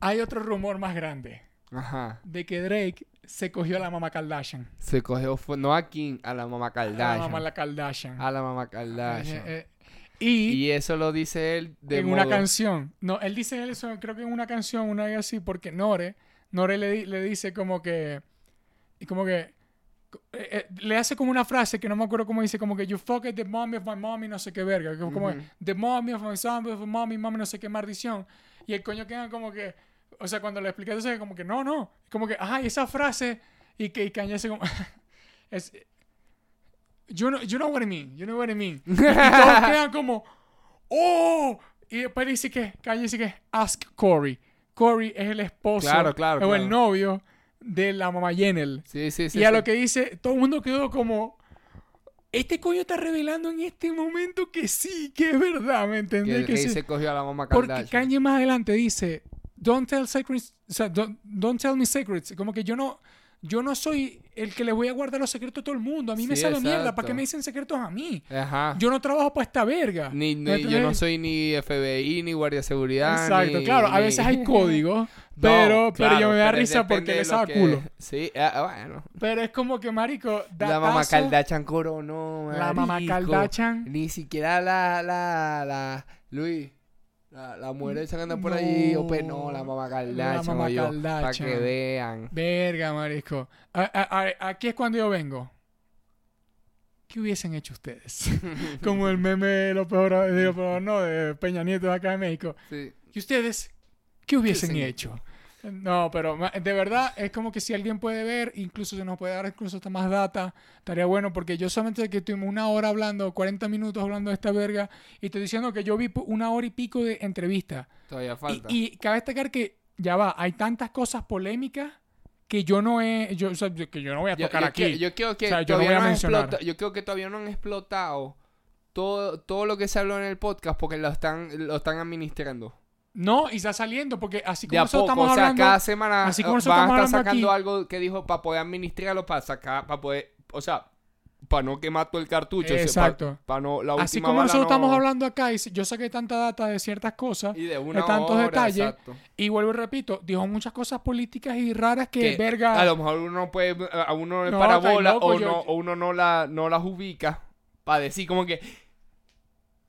Speaker 2: Hay otro rumor más grande
Speaker 1: Ajá.
Speaker 2: de que Drake se cogió a la mamá Kardashian.
Speaker 1: Se cogió, no a Kim, a la mamá
Speaker 2: A la
Speaker 1: Kardashian.
Speaker 2: mamá la Kardashian.
Speaker 1: A la mamá Kardashian.
Speaker 2: Eh, eh, y,
Speaker 1: y eso lo dice él de
Speaker 2: en una
Speaker 1: modo-
Speaker 2: canción. No, él dice eso, creo que en una canción, una vez así, porque Nore, Nore le, le dice como que, como que, eh, eh, le hace como una frase que no me acuerdo cómo dice, como que you fucked the mommy of my mommy, no sé qué verga, como
Speaker 1: Ujú.
Speaker 2: the mommy of my son, of my mommy, mommy, no sé qué maldición. Y el coño queda como que, o sea, cuando le expliqué eso, como que no, no, como que, ajá, y esa frase, y que y Kanye se como, <laughs> es, you know, you know what I mean, you know what I mean. Y todos <laughs> quedan como, ¡Oh! Y después dice que, Kanye dice que, ask Corey. Corey es el esposo
Speaker 1: Claro, claro,
Speaker 2: o el novio de la mamá Yenel.
Speaker 1: Sí, sí, sí.
Speaker 2: y a
Speaker 1: sí.
Speaker 2: lo que dice, todo el mundo quedó como, este coño está revelando en este momento que sí, que es verdad, ¿me
Speaker 1: Que
Speaker 2: entendés?
Speaker 1: el
Speaker 2: Que
Speaker 1: rey
Speaker 2: sí.
Speaker 1: se cogió a la mamá
Speaker 2: Porque. Kanye más adelante dice, don't tell secrets, o sea, don't, don't tell me secrets. Como que yo no, yo no soy el que le voy a guardar los secretos a todo el mundo. A mí me
Speaker 1: Sí,
Speaker 2: sabe mierda. ¿Para qué me dicen secretos a mí?
Speaker 1: Ajá.
Speaker 2: Yo no trabajo para esta verga.
Speaker 1: Ni, ni-
Speaker 2: ¿Me
Speaker 1: yo no soy ni FBI, ni guardia de seguridad.
Speaker 2: Exacto,
Speaker 1: ni-
Speaker 2: claro, a veces hay <laughs> códigos,
Speaker 1: No,
Speaker 2: pero, yo me da risa porque le sabe
Speaker 1: que-
Speaker 2: culo.
Speaker 1: Sí, ah, bueno.
Speaker 2: Pero es como que, marico,
Speaker 1: La mamá
Speaker 2: datazo,
Speaker 1: Kardashian coronó,
Speaker 2: La mamá
Speaker 1: marico.
Speaker 2: Kardashian.
Speaker 1: Ni siquiera la, la, la, Luis, la, la mujer esa que anda por ahí,
Speaker 2: No.
Speaker 1: ope, no, la mamá
Speaker 2: mamá
Speaker 1: para que vean.
Speaker 2: Verga, marisco. A- a- a- aquí es cuando yo vengo. ¿qué hubiesen hecho ustedes? <laughs> Como el meme de lo peor, de lo peor, no, de Peña Nieto de acá de México.
Speaker 1: Sí.
Speaker 2: ¿Y ustedes qué hubiesen
Speaker 1: hubiesen
Speaker 2: hecho? No, pero de verdad es como que si alguien puede ver, incluso se nos puede dar incluso hasta más data, estaría bueno porque yo solamente que estuvimos una hora hablando, 40 minutos hablando de esta verga y estoy diciendo que yo vi una hora y pico de entrevista.
Speaker 1: Todavía falta.
Speaker 2: y cabe destacar que ya va, hay tantas cosas polémicas que yo no he, yo, o sea, que yo no voy a
Speaker 1: yo,
Speaker 2: tocar
Speaker 1: yo
Speaker 2: aquí.
Speaker 1: quiero- yo creo que
Speaker 2: O sea, yo no
Speaker 1: todavía
Speaker 2: voy a
Speaker 1: no han
Speaker 2: mencionar.
Speaker 1: explota- yo creo que todavía no han explotado todo, todo lo que se habló en el podcast porque lo están, lo están administrando.
Speaker 2: No, y está saliendo porque así
Speaker 1: De
Speaker 2: como
Speaker 1: a
Speaker 2: nosotros
Speaker 1: poco,
Speaker 2: estamos
Speaker 1: o sea,
Speaker 2: hablando,
Speaker 1: cada semana
Speaker 2: así como
Speaker 1: van a estar sacando
Speaker 2: aquí-
Speaker 1: algo que dijo para poder administrarlo, para sacar, para poder, o sea, para no quemar todo el cartucho.
Speaker 2: Exacto.
Speaker 1: Para, no, la última
Speaker 2: así como
Speaker 1: bala
Speaker 2: nosotros
Speaker 1: no-
Speaker 2: estamos hablando acá y yo saqué tanta data de ciertas cosas
Speaker 1: Y de una
Speaker 2: tantos
Speaker 1: hora,
Speaker 2: detalles,
Speaker 1: exacto.
Speaker 2: y vuelvo y repito, dijo muchas cosas políticas y raras que,
Speaker 1: Que
Speaker 2: verga,
Speaker 1: A lo mejor uno no puede, a uno le
Speaker 2: No,
Speaker 1: para
Speaker 2: estáis
Speaker 1: bola
Speaker 2: loco,
Speaker 1: o,
Speaker 2: yo-
Speaker 1: no, o uno no, la, no las ubica para decir como que...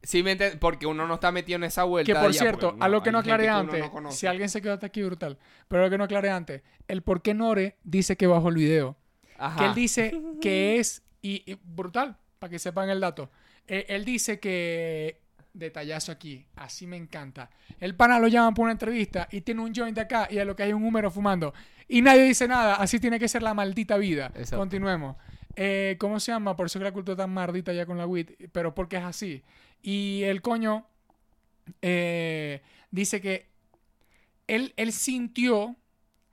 Speaker 1: Sí, me entiendes? porque uno no está metido en esa vuelta.
Speaker 2: que por
Speaker 1: ya,
Speaker 2: cierto, a lo que no aclaré antes,
Speaker 1: no
Speaker 2: si alguien se quedó hasta aquí brutal, pero lo que no aclaré antes, el por qué Nore dice que bajó el video.
Speaker 1: Ajá.
Speaker 2: que él dice <laughs> que es, y, y brutal, para que sepan el dato, Eh, él dice que, detallazo aquí, así me encanta, el pana lo llaman por una entrevista y tiene un joint acá y a lo que hay un número fumando y nadie dice nada, así tiene que ser la maldita vida.
Speaker 1: Exacto.
Speaker 2: Continuemos. Eh, ¿Cómo se llama? Por eso que la cultura tan maldita ya con la WIT, pero porque es así. Y el coño eh, dice que él, él sintió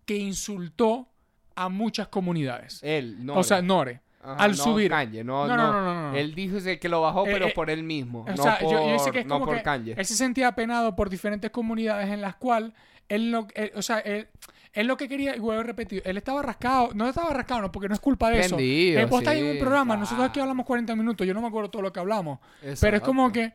Speaker 2: que insultó a muchas comunidades.
Speaker 1: Él, no.
Speaker 2: o sea, Nore.
Speaker 1: Ajá,
Speaker 2: al
Speaker 1: no
Speaker 2: subir.
Speaker 1: Kanye, no,
Speaker 2: No,
Speaker 1: no,
Speaker 2: no, no.
Speaker 1: Él dijo que lo bajó,
Speaker 2: Eh,
Speaker 1: pero
Speaker 2: eh,
Speaker 1: por él mismo.
Speaker 2: O
Speaker 1: no
Speaker 2: sea,
Speaker 1: por,
Speaker 2: yo, yo sé que es
Speaker 1: no
Speaker 2: como
Speaker 1: por
Speaker 2: que
Speaker 1: Kanye.
Speaker 2: él se sentía apenado por diferentes comunidades en las cuales él no, él- o sea, él, él lo que quería, y vuelvo a repetir, él estaba rascado, no estaba rascado, no, porque no es culpa de eso.
Speaker 1: Prendido,
Speaker 2: Él, vos estás en un
Speaker 1: sí,
Speaker 2: programa,
Speaker 1: ah.
Speaker 2: nosotros aquí hablamos 40 minutos, yo no me acuerdo todo lo que hablamos, pero es como que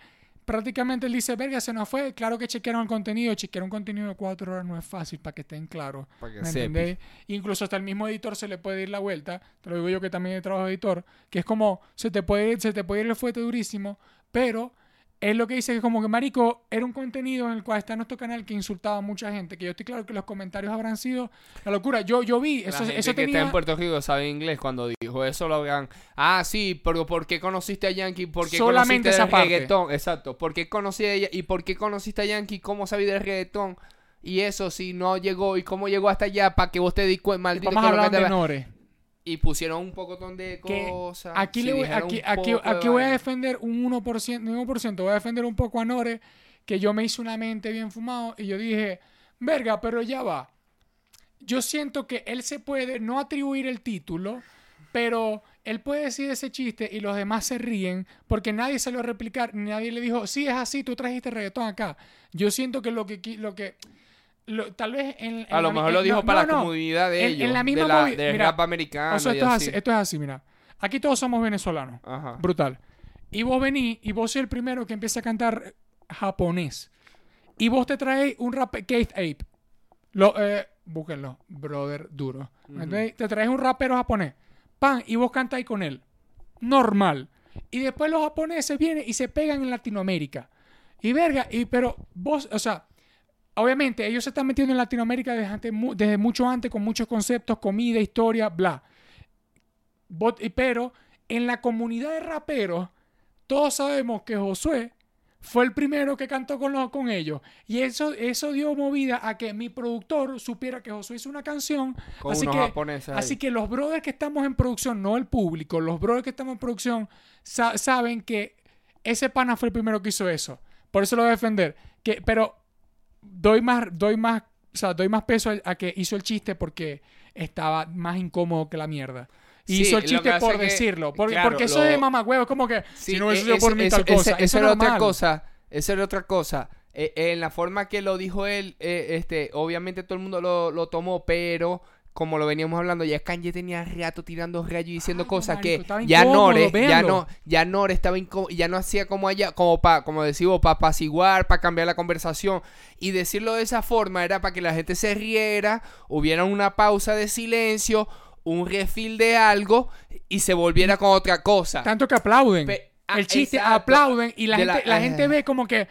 Speaker 2: prácticamente él dice, verga, se nos fue, claro que chequearon el contenido, chequear un contenido de 4 horas no es fácil para que estén claros.
Speaker 1: Para que
Speaker 2: ¿Me entendéis? Incluso hasta el mismo editor se le puede ir la vuelta. Te lo digo yo que también trabajo de editor. Que es como, se te puede ir, se te puede ir el fuete durísimo. Pero es lo que dice que como que, marico, era un contenido en el cual está nuestro canal que insultaba a mucha gente. Que yo estoy claro que los comentarios habrán sido la locura. Yo, yo vi,
Speaker 1: La
Speaker 2: eso,
Speaker 1: gente
Speaker 2: eso
Speaker 1: que
Speaker 2: tenía...
Speaker 1: está en Puerto Rico sabe inglés cuando dijo eso lo hagan. Ah, sí, pero ¿por qué conociste a Yankee? ¿Por qué
Speaker 2: Solamente
Speaker 1: conociste
Speaker 2: esa
Speaker 1: el
Speaker 2: parte.
Speaker 1: reggaetón? Exacto. ¿Por qué conocí a ella? ¿Y por qué conociste a Yankee? ¿Cómo sabías del reggaetón? Y eso si no llegó y cómo llegó hasta allá para que vos te di cuenta, maldito
Speaker 2: Vamos a hablar de.
Speaker 1: Y pusieron un pocotón de
Speaker 2: Que
Speaker 1: cosas.
Speaker 2: Aquí, le voy, aquí, aquí,
Speaker 1: de
Speaker 2: a defender un 1%, un 1%, voy a defender un poco a Nore, que yo me hice una mente bien fumado y yo dije, verga, pero ya va. Yo siento que él se puede no atribuir el título, pero él puede decir ese chiste y los demás se ríen porque nadie se lo replicar, nadie le dijo, sí, es así, tú trajiste reggaetón acá. Yo siento que lo que... qui- Lo que lo- tal vez en, en
Speaker 1: A lo
Speaker 2: la
Speaker 1: mejor
Speaker 2: en-
Speaker 1: lo dijo
Speaker 2: no,
Speaker 1: para
Speaker 2: no,
Speaker 1: la comunidad de
Speaker 2: En- en
Speaker 1: ellos.
Speaker 2: la misma
Speaker 1: de la,
Speaker 2: movi-
Speaker 1: del
Speaker 2: mira,
Speaker 1: rap americano.
Speaker 2: O sea,
Speaker 1: y
Speaker 2: esto es
Speaker 1: así.
Speaker 2: así, esto es así, mira. Aquí todos somos venezolanos.
Speaker 1: Ajá.
Speaker 2: Brutal. Y vos venís y vos sos el primero que empieza a cantar japonés. Y vos te traes un rap Keith Ape. Lo, eh, búsquenlo, brother duro. ¿Me entendéis? Te traes un rapero japonés. Pan, y vos cantáis con él. Normal. Y después los japoneses vienen y se pegan en Latinoamérica. Y verga, y pero vos, o sea, obviamente ellos se están metiendo en Latinoamérica desde, antes mu- desde mucho antes con muchos conceptos, comida, historia, bla. Pero en la comunidad de raperos, todos sabemos que Josué fue el primero que cantó con, los, con ellos. Y eso, eso dio movida a que mi productor supiera que Josué hizo una canción.
Speaker 1: Con
Speaker 2: así que, así que los brothers que estamos en producción, no el público, los brothers que estamos en producción sa- saben que ese pana fue el primero que hizo eso. Por eso lo voy a defender. Que, pero doy más, doy más, o sea, doy más peso a, que hizo el chiste porque estaba más incómodo que la mierda. Y
Speaker 1: Sí,
Speaker 2: hizo el chiste por
Speaker 1: que-
Speaker 2: decirlo. Porque,
Speaker 1: claro,
Speaker 2: porque eso
Speaker 1: lo-
Speaker 2: es de mamagüevo. Es como que
Speaker 1: Sí,
Speaker 2: si no hubiese
Speaker 1: e-
Speaker 2: sido por mí tal cosa.
Speaker 1: ese-
Speaker 2: eso
Speaker 1: era otra cosa. Esa era otra cosa. Eh, en la forma que lo dijo él, eh, este, obviamente todo el mundo lo, lo tomó, pero como lo veníamos hablando, ya Kanye tenía rato tirando rayos y diciendo
Speaker 2: Ay,
Speaker 1: cosas
Speaker 2: marico,
Speaker 1: que ya Nore, ya no, ya Nore estaba ya no hacía como allá, como para, como decimos, para apaciguar, para cambiar la conversación. Y decirlo de esa forma era para que la gente se riera, hubiera una pausa de silencio, un refil de algo y se volviera con otra cosa.
Speaker 2: Tanto que aplauden.
Speaker 1: Pe- ah,
Speaker 2: el chiste
Speaker 1: exacto.
Speaker 2: aplauden y la
Speaker 1: De
Speaker 2: gente,
Speaker 1: la-
Speaker 2: la, gente ve como que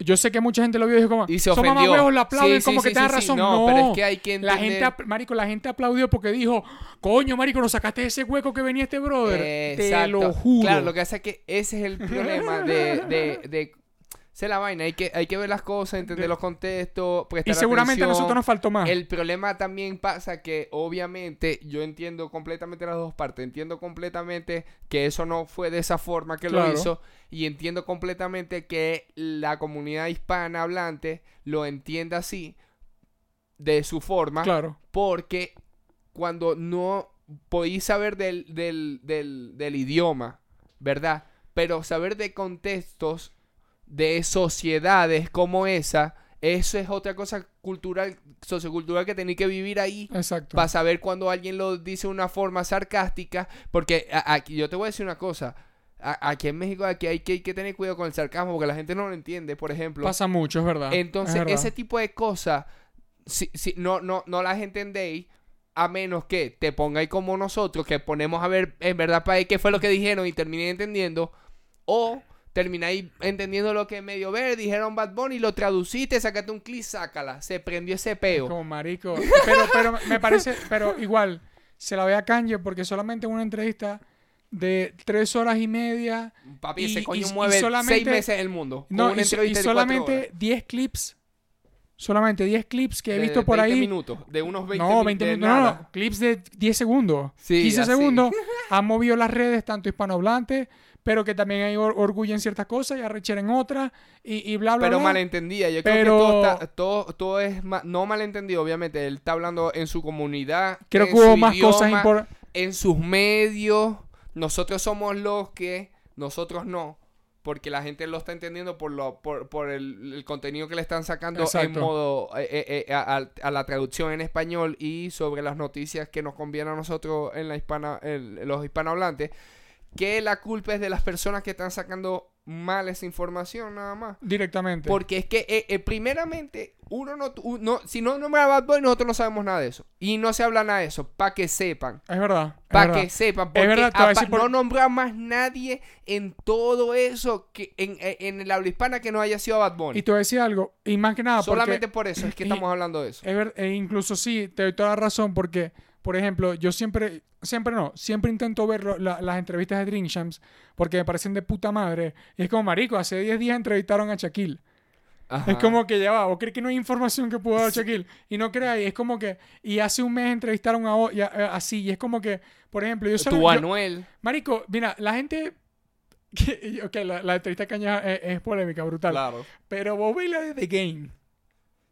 Speaker 2: yo sé que mucha gente lo vio y dijo como,
Speaker 1: Y se
Speaker 2: son
Speaker 1: ofendió.
Speaker 2: huevos, lo aplauden,
Speaker 1: Sí,
Speaker 2: como
Speaker 1: sí,
Speaker 2: que
Speaker 1: sí,
Speaker 2: razón.
Speaker 1: No,
Speaker 2: No,
Speaker 1: pero es que hay que
Speaker 2: La gente, marico, la gente aplaudió porque dijo, coño, marico, nos sacaste de ese hueco que venía este brother. Te
Speaker 1: Exacto.
Speaker 2: lo juro.
Speaker 1: Claro, lo que pasa es que ese es el problema de, de, de esa es la vaina, hay que, hay que ver las cosas, entender
Speaker 2: De-
Speaker 1: los contextos, prestar
Speaker 2: y seguramente a nosotros nos faltó más.
Speaker 1: El problema también pasa que obviamente yo entiendo completamente las dos partes, entiendo completamente que eso no fue de esa forma que
Speaker 2: Claro.
Speaker 1: lo hizo y entiendo completamente que la comunidad hispana hablante lo entiende así de su forma
Speaker 2: Claro.
Speaker 1: porque cuando no podéis saber del, del, del, del idioma, ¿verdad? Pero saber de contextos, de sociedades como esa, eso es otra cosa cultural, sociocultural que tenéis que vivir ahí
Speaker 2: Exacto.
Speaker 1: para saber cuando alguien lo dice de una forma sarcástica, porque aquí yo te voy a decir una cosa, a- aquí en México aquí hay que, hay que tener cuidado con el sarcasmo porque la gente no lo entiende, por ejemplo.
Speaker 2: Pasa mucho, es verdad.
Speaker 1: Entonces,
Speaker 2: es verdad.
Speaker 1: ese tipo de cosas, si, si, no, no, no las entendéis, a menos que te pongáis como nosotros, que ponemos a ver en verdad para qué fue lo que dijeron y terminé entendiendo, o termináis entendiendo lo que medio ver, dijeron Bad Bunny, lo traduciste, sacaste un clip, sácala, se prendió ese peo.
Speaker 2: Como marico. Pero, pero me parece, pero igual, se la ve a Kanye porque solamente en una entrevista de tres horas y media.
Speaker 1: Papi,
Speaker 2: y-
Speaker 1: ese
Speaker 2: y-
Speaker 1: coño
Speaker 2: y
Speaker 1: mueve
Speaker 2: solamente-
Speaker 1: seis meses el mundo.
Speaker 2: No,
Speaker 1: una
Speaker 2: y, y solamente
Speaker 1: horas.
Speaker 2: 10 clips. Solamente 10 clips que he
Speaker 1: De
Speaker 2: visto por
Speaker 1: 20
Speaker 2: ahí.
Speaker 1: minutos, de unos 20
Speaker 2: no,
Speaker 1: mi-
Speaker 2: 20
Speaker 1: de
Speaker 2: minutos. No, no, clips de 10 segundos.
Speaker 1: Sí,
Speaker 2: 15
Speaker 1: así.
Speaker 2: segundos. <laughs> Han movido las redes, tanto hispanohablantes, pero que también hay or- orgullo en ciertas cosas y arrechera en otras. Y, y bla, bla,
Speaker 1: Pero
Speaker 2: bla.
Speaker 1: malentendida. Yo
Speaker 2: Pero-
Speaker 1: creo que todo, está- todo, todo es ma- no malentendido, obviamente. Él está hablando en su comunidad.
Speaker 2: Creo
Speaker 1: en
Speaker 2: que hubo
Speaker 1: su
Speaker 2: más cosas
Speaker 1: idioma,
Speaker 2: importantes.
Speaker 1: En sus medios. Nosotros somos los que. Nosotros no. Porque la gente lo está entendiendo por lo por, por el, el contenido que le están sacando en modo eh, eh, eh, a, a- a la traducción en español y sobre las noticias que nos conviene a nosotros en la hispana en los hispanohablantes que la culpa es de las personas que están sacando mal esa información nada más
Speaker 2: Directamente.
Speaker 1: porque es que, eh, eh, primeramente, uno no, u- no- si no nombra a Bad Boy, nosotros no sabemos nada de eso. Y no se habla nada de eso, para que sepan.
Speaker 2: Es verdad. es
Speaker 1: Para
Speaker 2: verdad.
Speaker 1: que sepan, porque
Speaker 2: verdad, a decir por-
Speaker 1: no nombra más nadie en todo eso que en, en- en el habla hispana que no haya sido Bad Bunny.
Speaker 2: Y te voy a decir algo. Y más que nada, porque
Speaker 1: Solamente por eso es que
Speaker 2: y-
Speaker 1: estamos hablando de eso.
Speaker 2: Es ver- e incluso sí, te doy toda la razón porque, por ejemplo, yo siempre, siempre no, siempre intento ver lo- la- las entrevistas de Dream Champs porque me parecen de puta madre. Y es como, marico, hace 10 días entrevistaron a Shaquille.
Speaker 1: Ajá.
Speaker 2: Es como que ya va, ¿o crees que no hay información que pudo dar Shaquille? Y no creáis, es como que, y hace un mes entrevistaron a, a- a- así, y es como que, por ejemplo, yo solo...
Speaker 1: Tu Anuel.
Speaker 2: marico, mira, la gente... <laughs> que- ok, la, la entrevista de Caña es, es polémica, brutal.
Speaker 1: Claro.
Speaker 2: Pero vos veis la de The Game.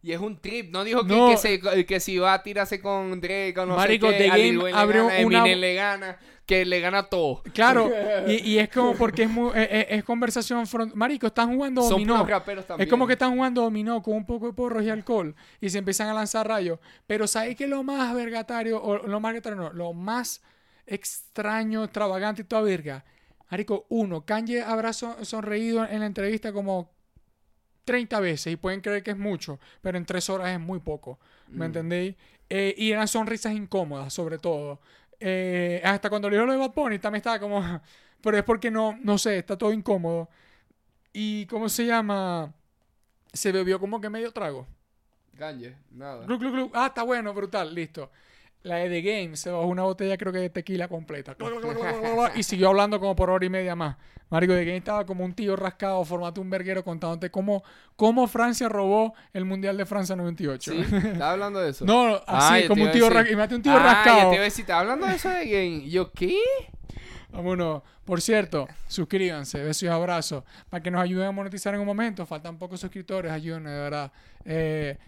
Speaker 1: Y es un trip. No dijo que,
Speaker 2: No.
Speaker 1: que, se- que si va a tirarse con Drake o no
Speaker 2: Marico,
Speaker 1: sé qué.
Speaker 2: The Game abrió
Speaker 1: gana,
Speaker 2: una-
Speaker 1: Eminem le gana. Que le gana todo.
Speaker 2: Claro, y, <laughs> y es como porque es, muy- es, es- es conversación front... Marico, están jugando
Speaker 1: Son
Speaker 2: dominó.
Speaker 1: raperos también.
Speaker 2: Es como que están jugando dominó con un poco de porros y alcohol y se empiezan a lanzar rayos. Pero ¿sabes qué es lo más vergatario? O lo más vergatario no, lo más extraño, extravagante y toda verga. Marico, uno, Kanye habrá son- sonreído en la entrevista como 30 veces y pueden creer que es mucho, pero en tres horas es muy poco. ¿Me
Speaker 1: Mm.
Speaker 2: entendéis? Eh, y eran sonrisas incómodas, sobre todo. Eh, hasta cuando le dio lo de Bad Bunny también estaba como... <laughs> Pero es porque no, no sé, está todo incómodo. Y ¿cómo se llama? Se bebió como que medio trago.
Speaker 1: Kanye, nada.
Speaker 2: Glu, glu, glu. Ah, está bueno, brutal, listo. La de The Game se bajó una botella, creo que de tequila completa. Y siguió hablando como por hora y media más. Marico, The Game estaba como un tío rascado, formate un verguero contándote cómo, cómo Francia robó el Mundial de Francia 98.
Speaker 1: Sí, estaba hablando de eso.
Speaker 2: No,
Speaker 1: Ah,
Speaker 2: así,
Speaker 1: yo
Speaker 2: como un tío,
Speaker 1: decir.
Speaker 2: ra- imagínate un tío
Speaker 1: Ah,
Speaker 2: rascado.
Speaker 1: te iba a decir, ¿estaba hablando de eso de game? ¿Yo qué?
Speaker 2: Vámonos. Por cierto, suscríbanse, besos y abrazos. Para que nos ayuden a monetizar en un momento. Faltan pocos suscriptores, ayúdenme, de verdad. Eh,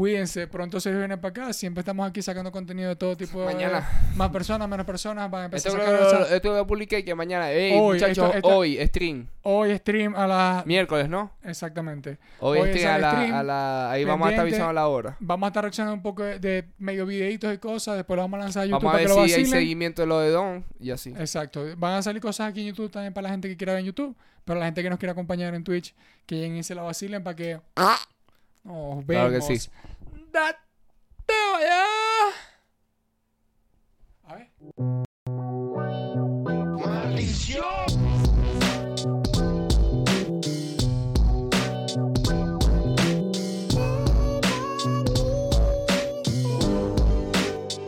Speaker 2: cuídense, pronto se viene para acá. Siempre estamos aquí sacando contenido de todo tipo. de-
Speaker 1: Mañana.
Speaker 2: más personas, menos personas. Van a empezar
Speaker 1: Esto
Speaker 2: a
Speaker 1: lo,
Speaker 2: sacar.
Speaker 1: lo-
Speaker 2: esa-
Speaker 1: esto lo publiqué que mañana. Ey,
Speaker 2: Hoy,
Speaker 1: muchachos,
Speaker 2: esto-
Speaker 1: hoy, stream.
Speaker 2: Hoy stream a las.
Speaker 1: Miércoles, ¿no?
Speaker 2: Exactamente.
Speaker 1: Hoy,
Speaker 2: Hoy
Speaker 1: stream, a la,
Speaker 2: stream,
Speaker 1: a la- Ahí vamos a estar avisando la hora.
Speaker 2: Vamos a estar reaccionando un poco de, de medio videitos y cosas. Después lo vamos a lanzar a YouTube
Speaker 1: Vamos a
Speaker 2: para
Speaker 1: ver
Speaker 2: que lo
Speaker 1: si hay seguimiento de lo de Don y así.
Speaker 2: Exacto. Van a salir cosas aquí en YouTube también para la gente que quiera ver en YouTube. Pero la gente que nos quiera acompañar en Twitch, que lleguen y se la vacilen para que nos vemos.
Speaker 1: Claro que sí.
Speaker 2: ¡Date vaya! A ver.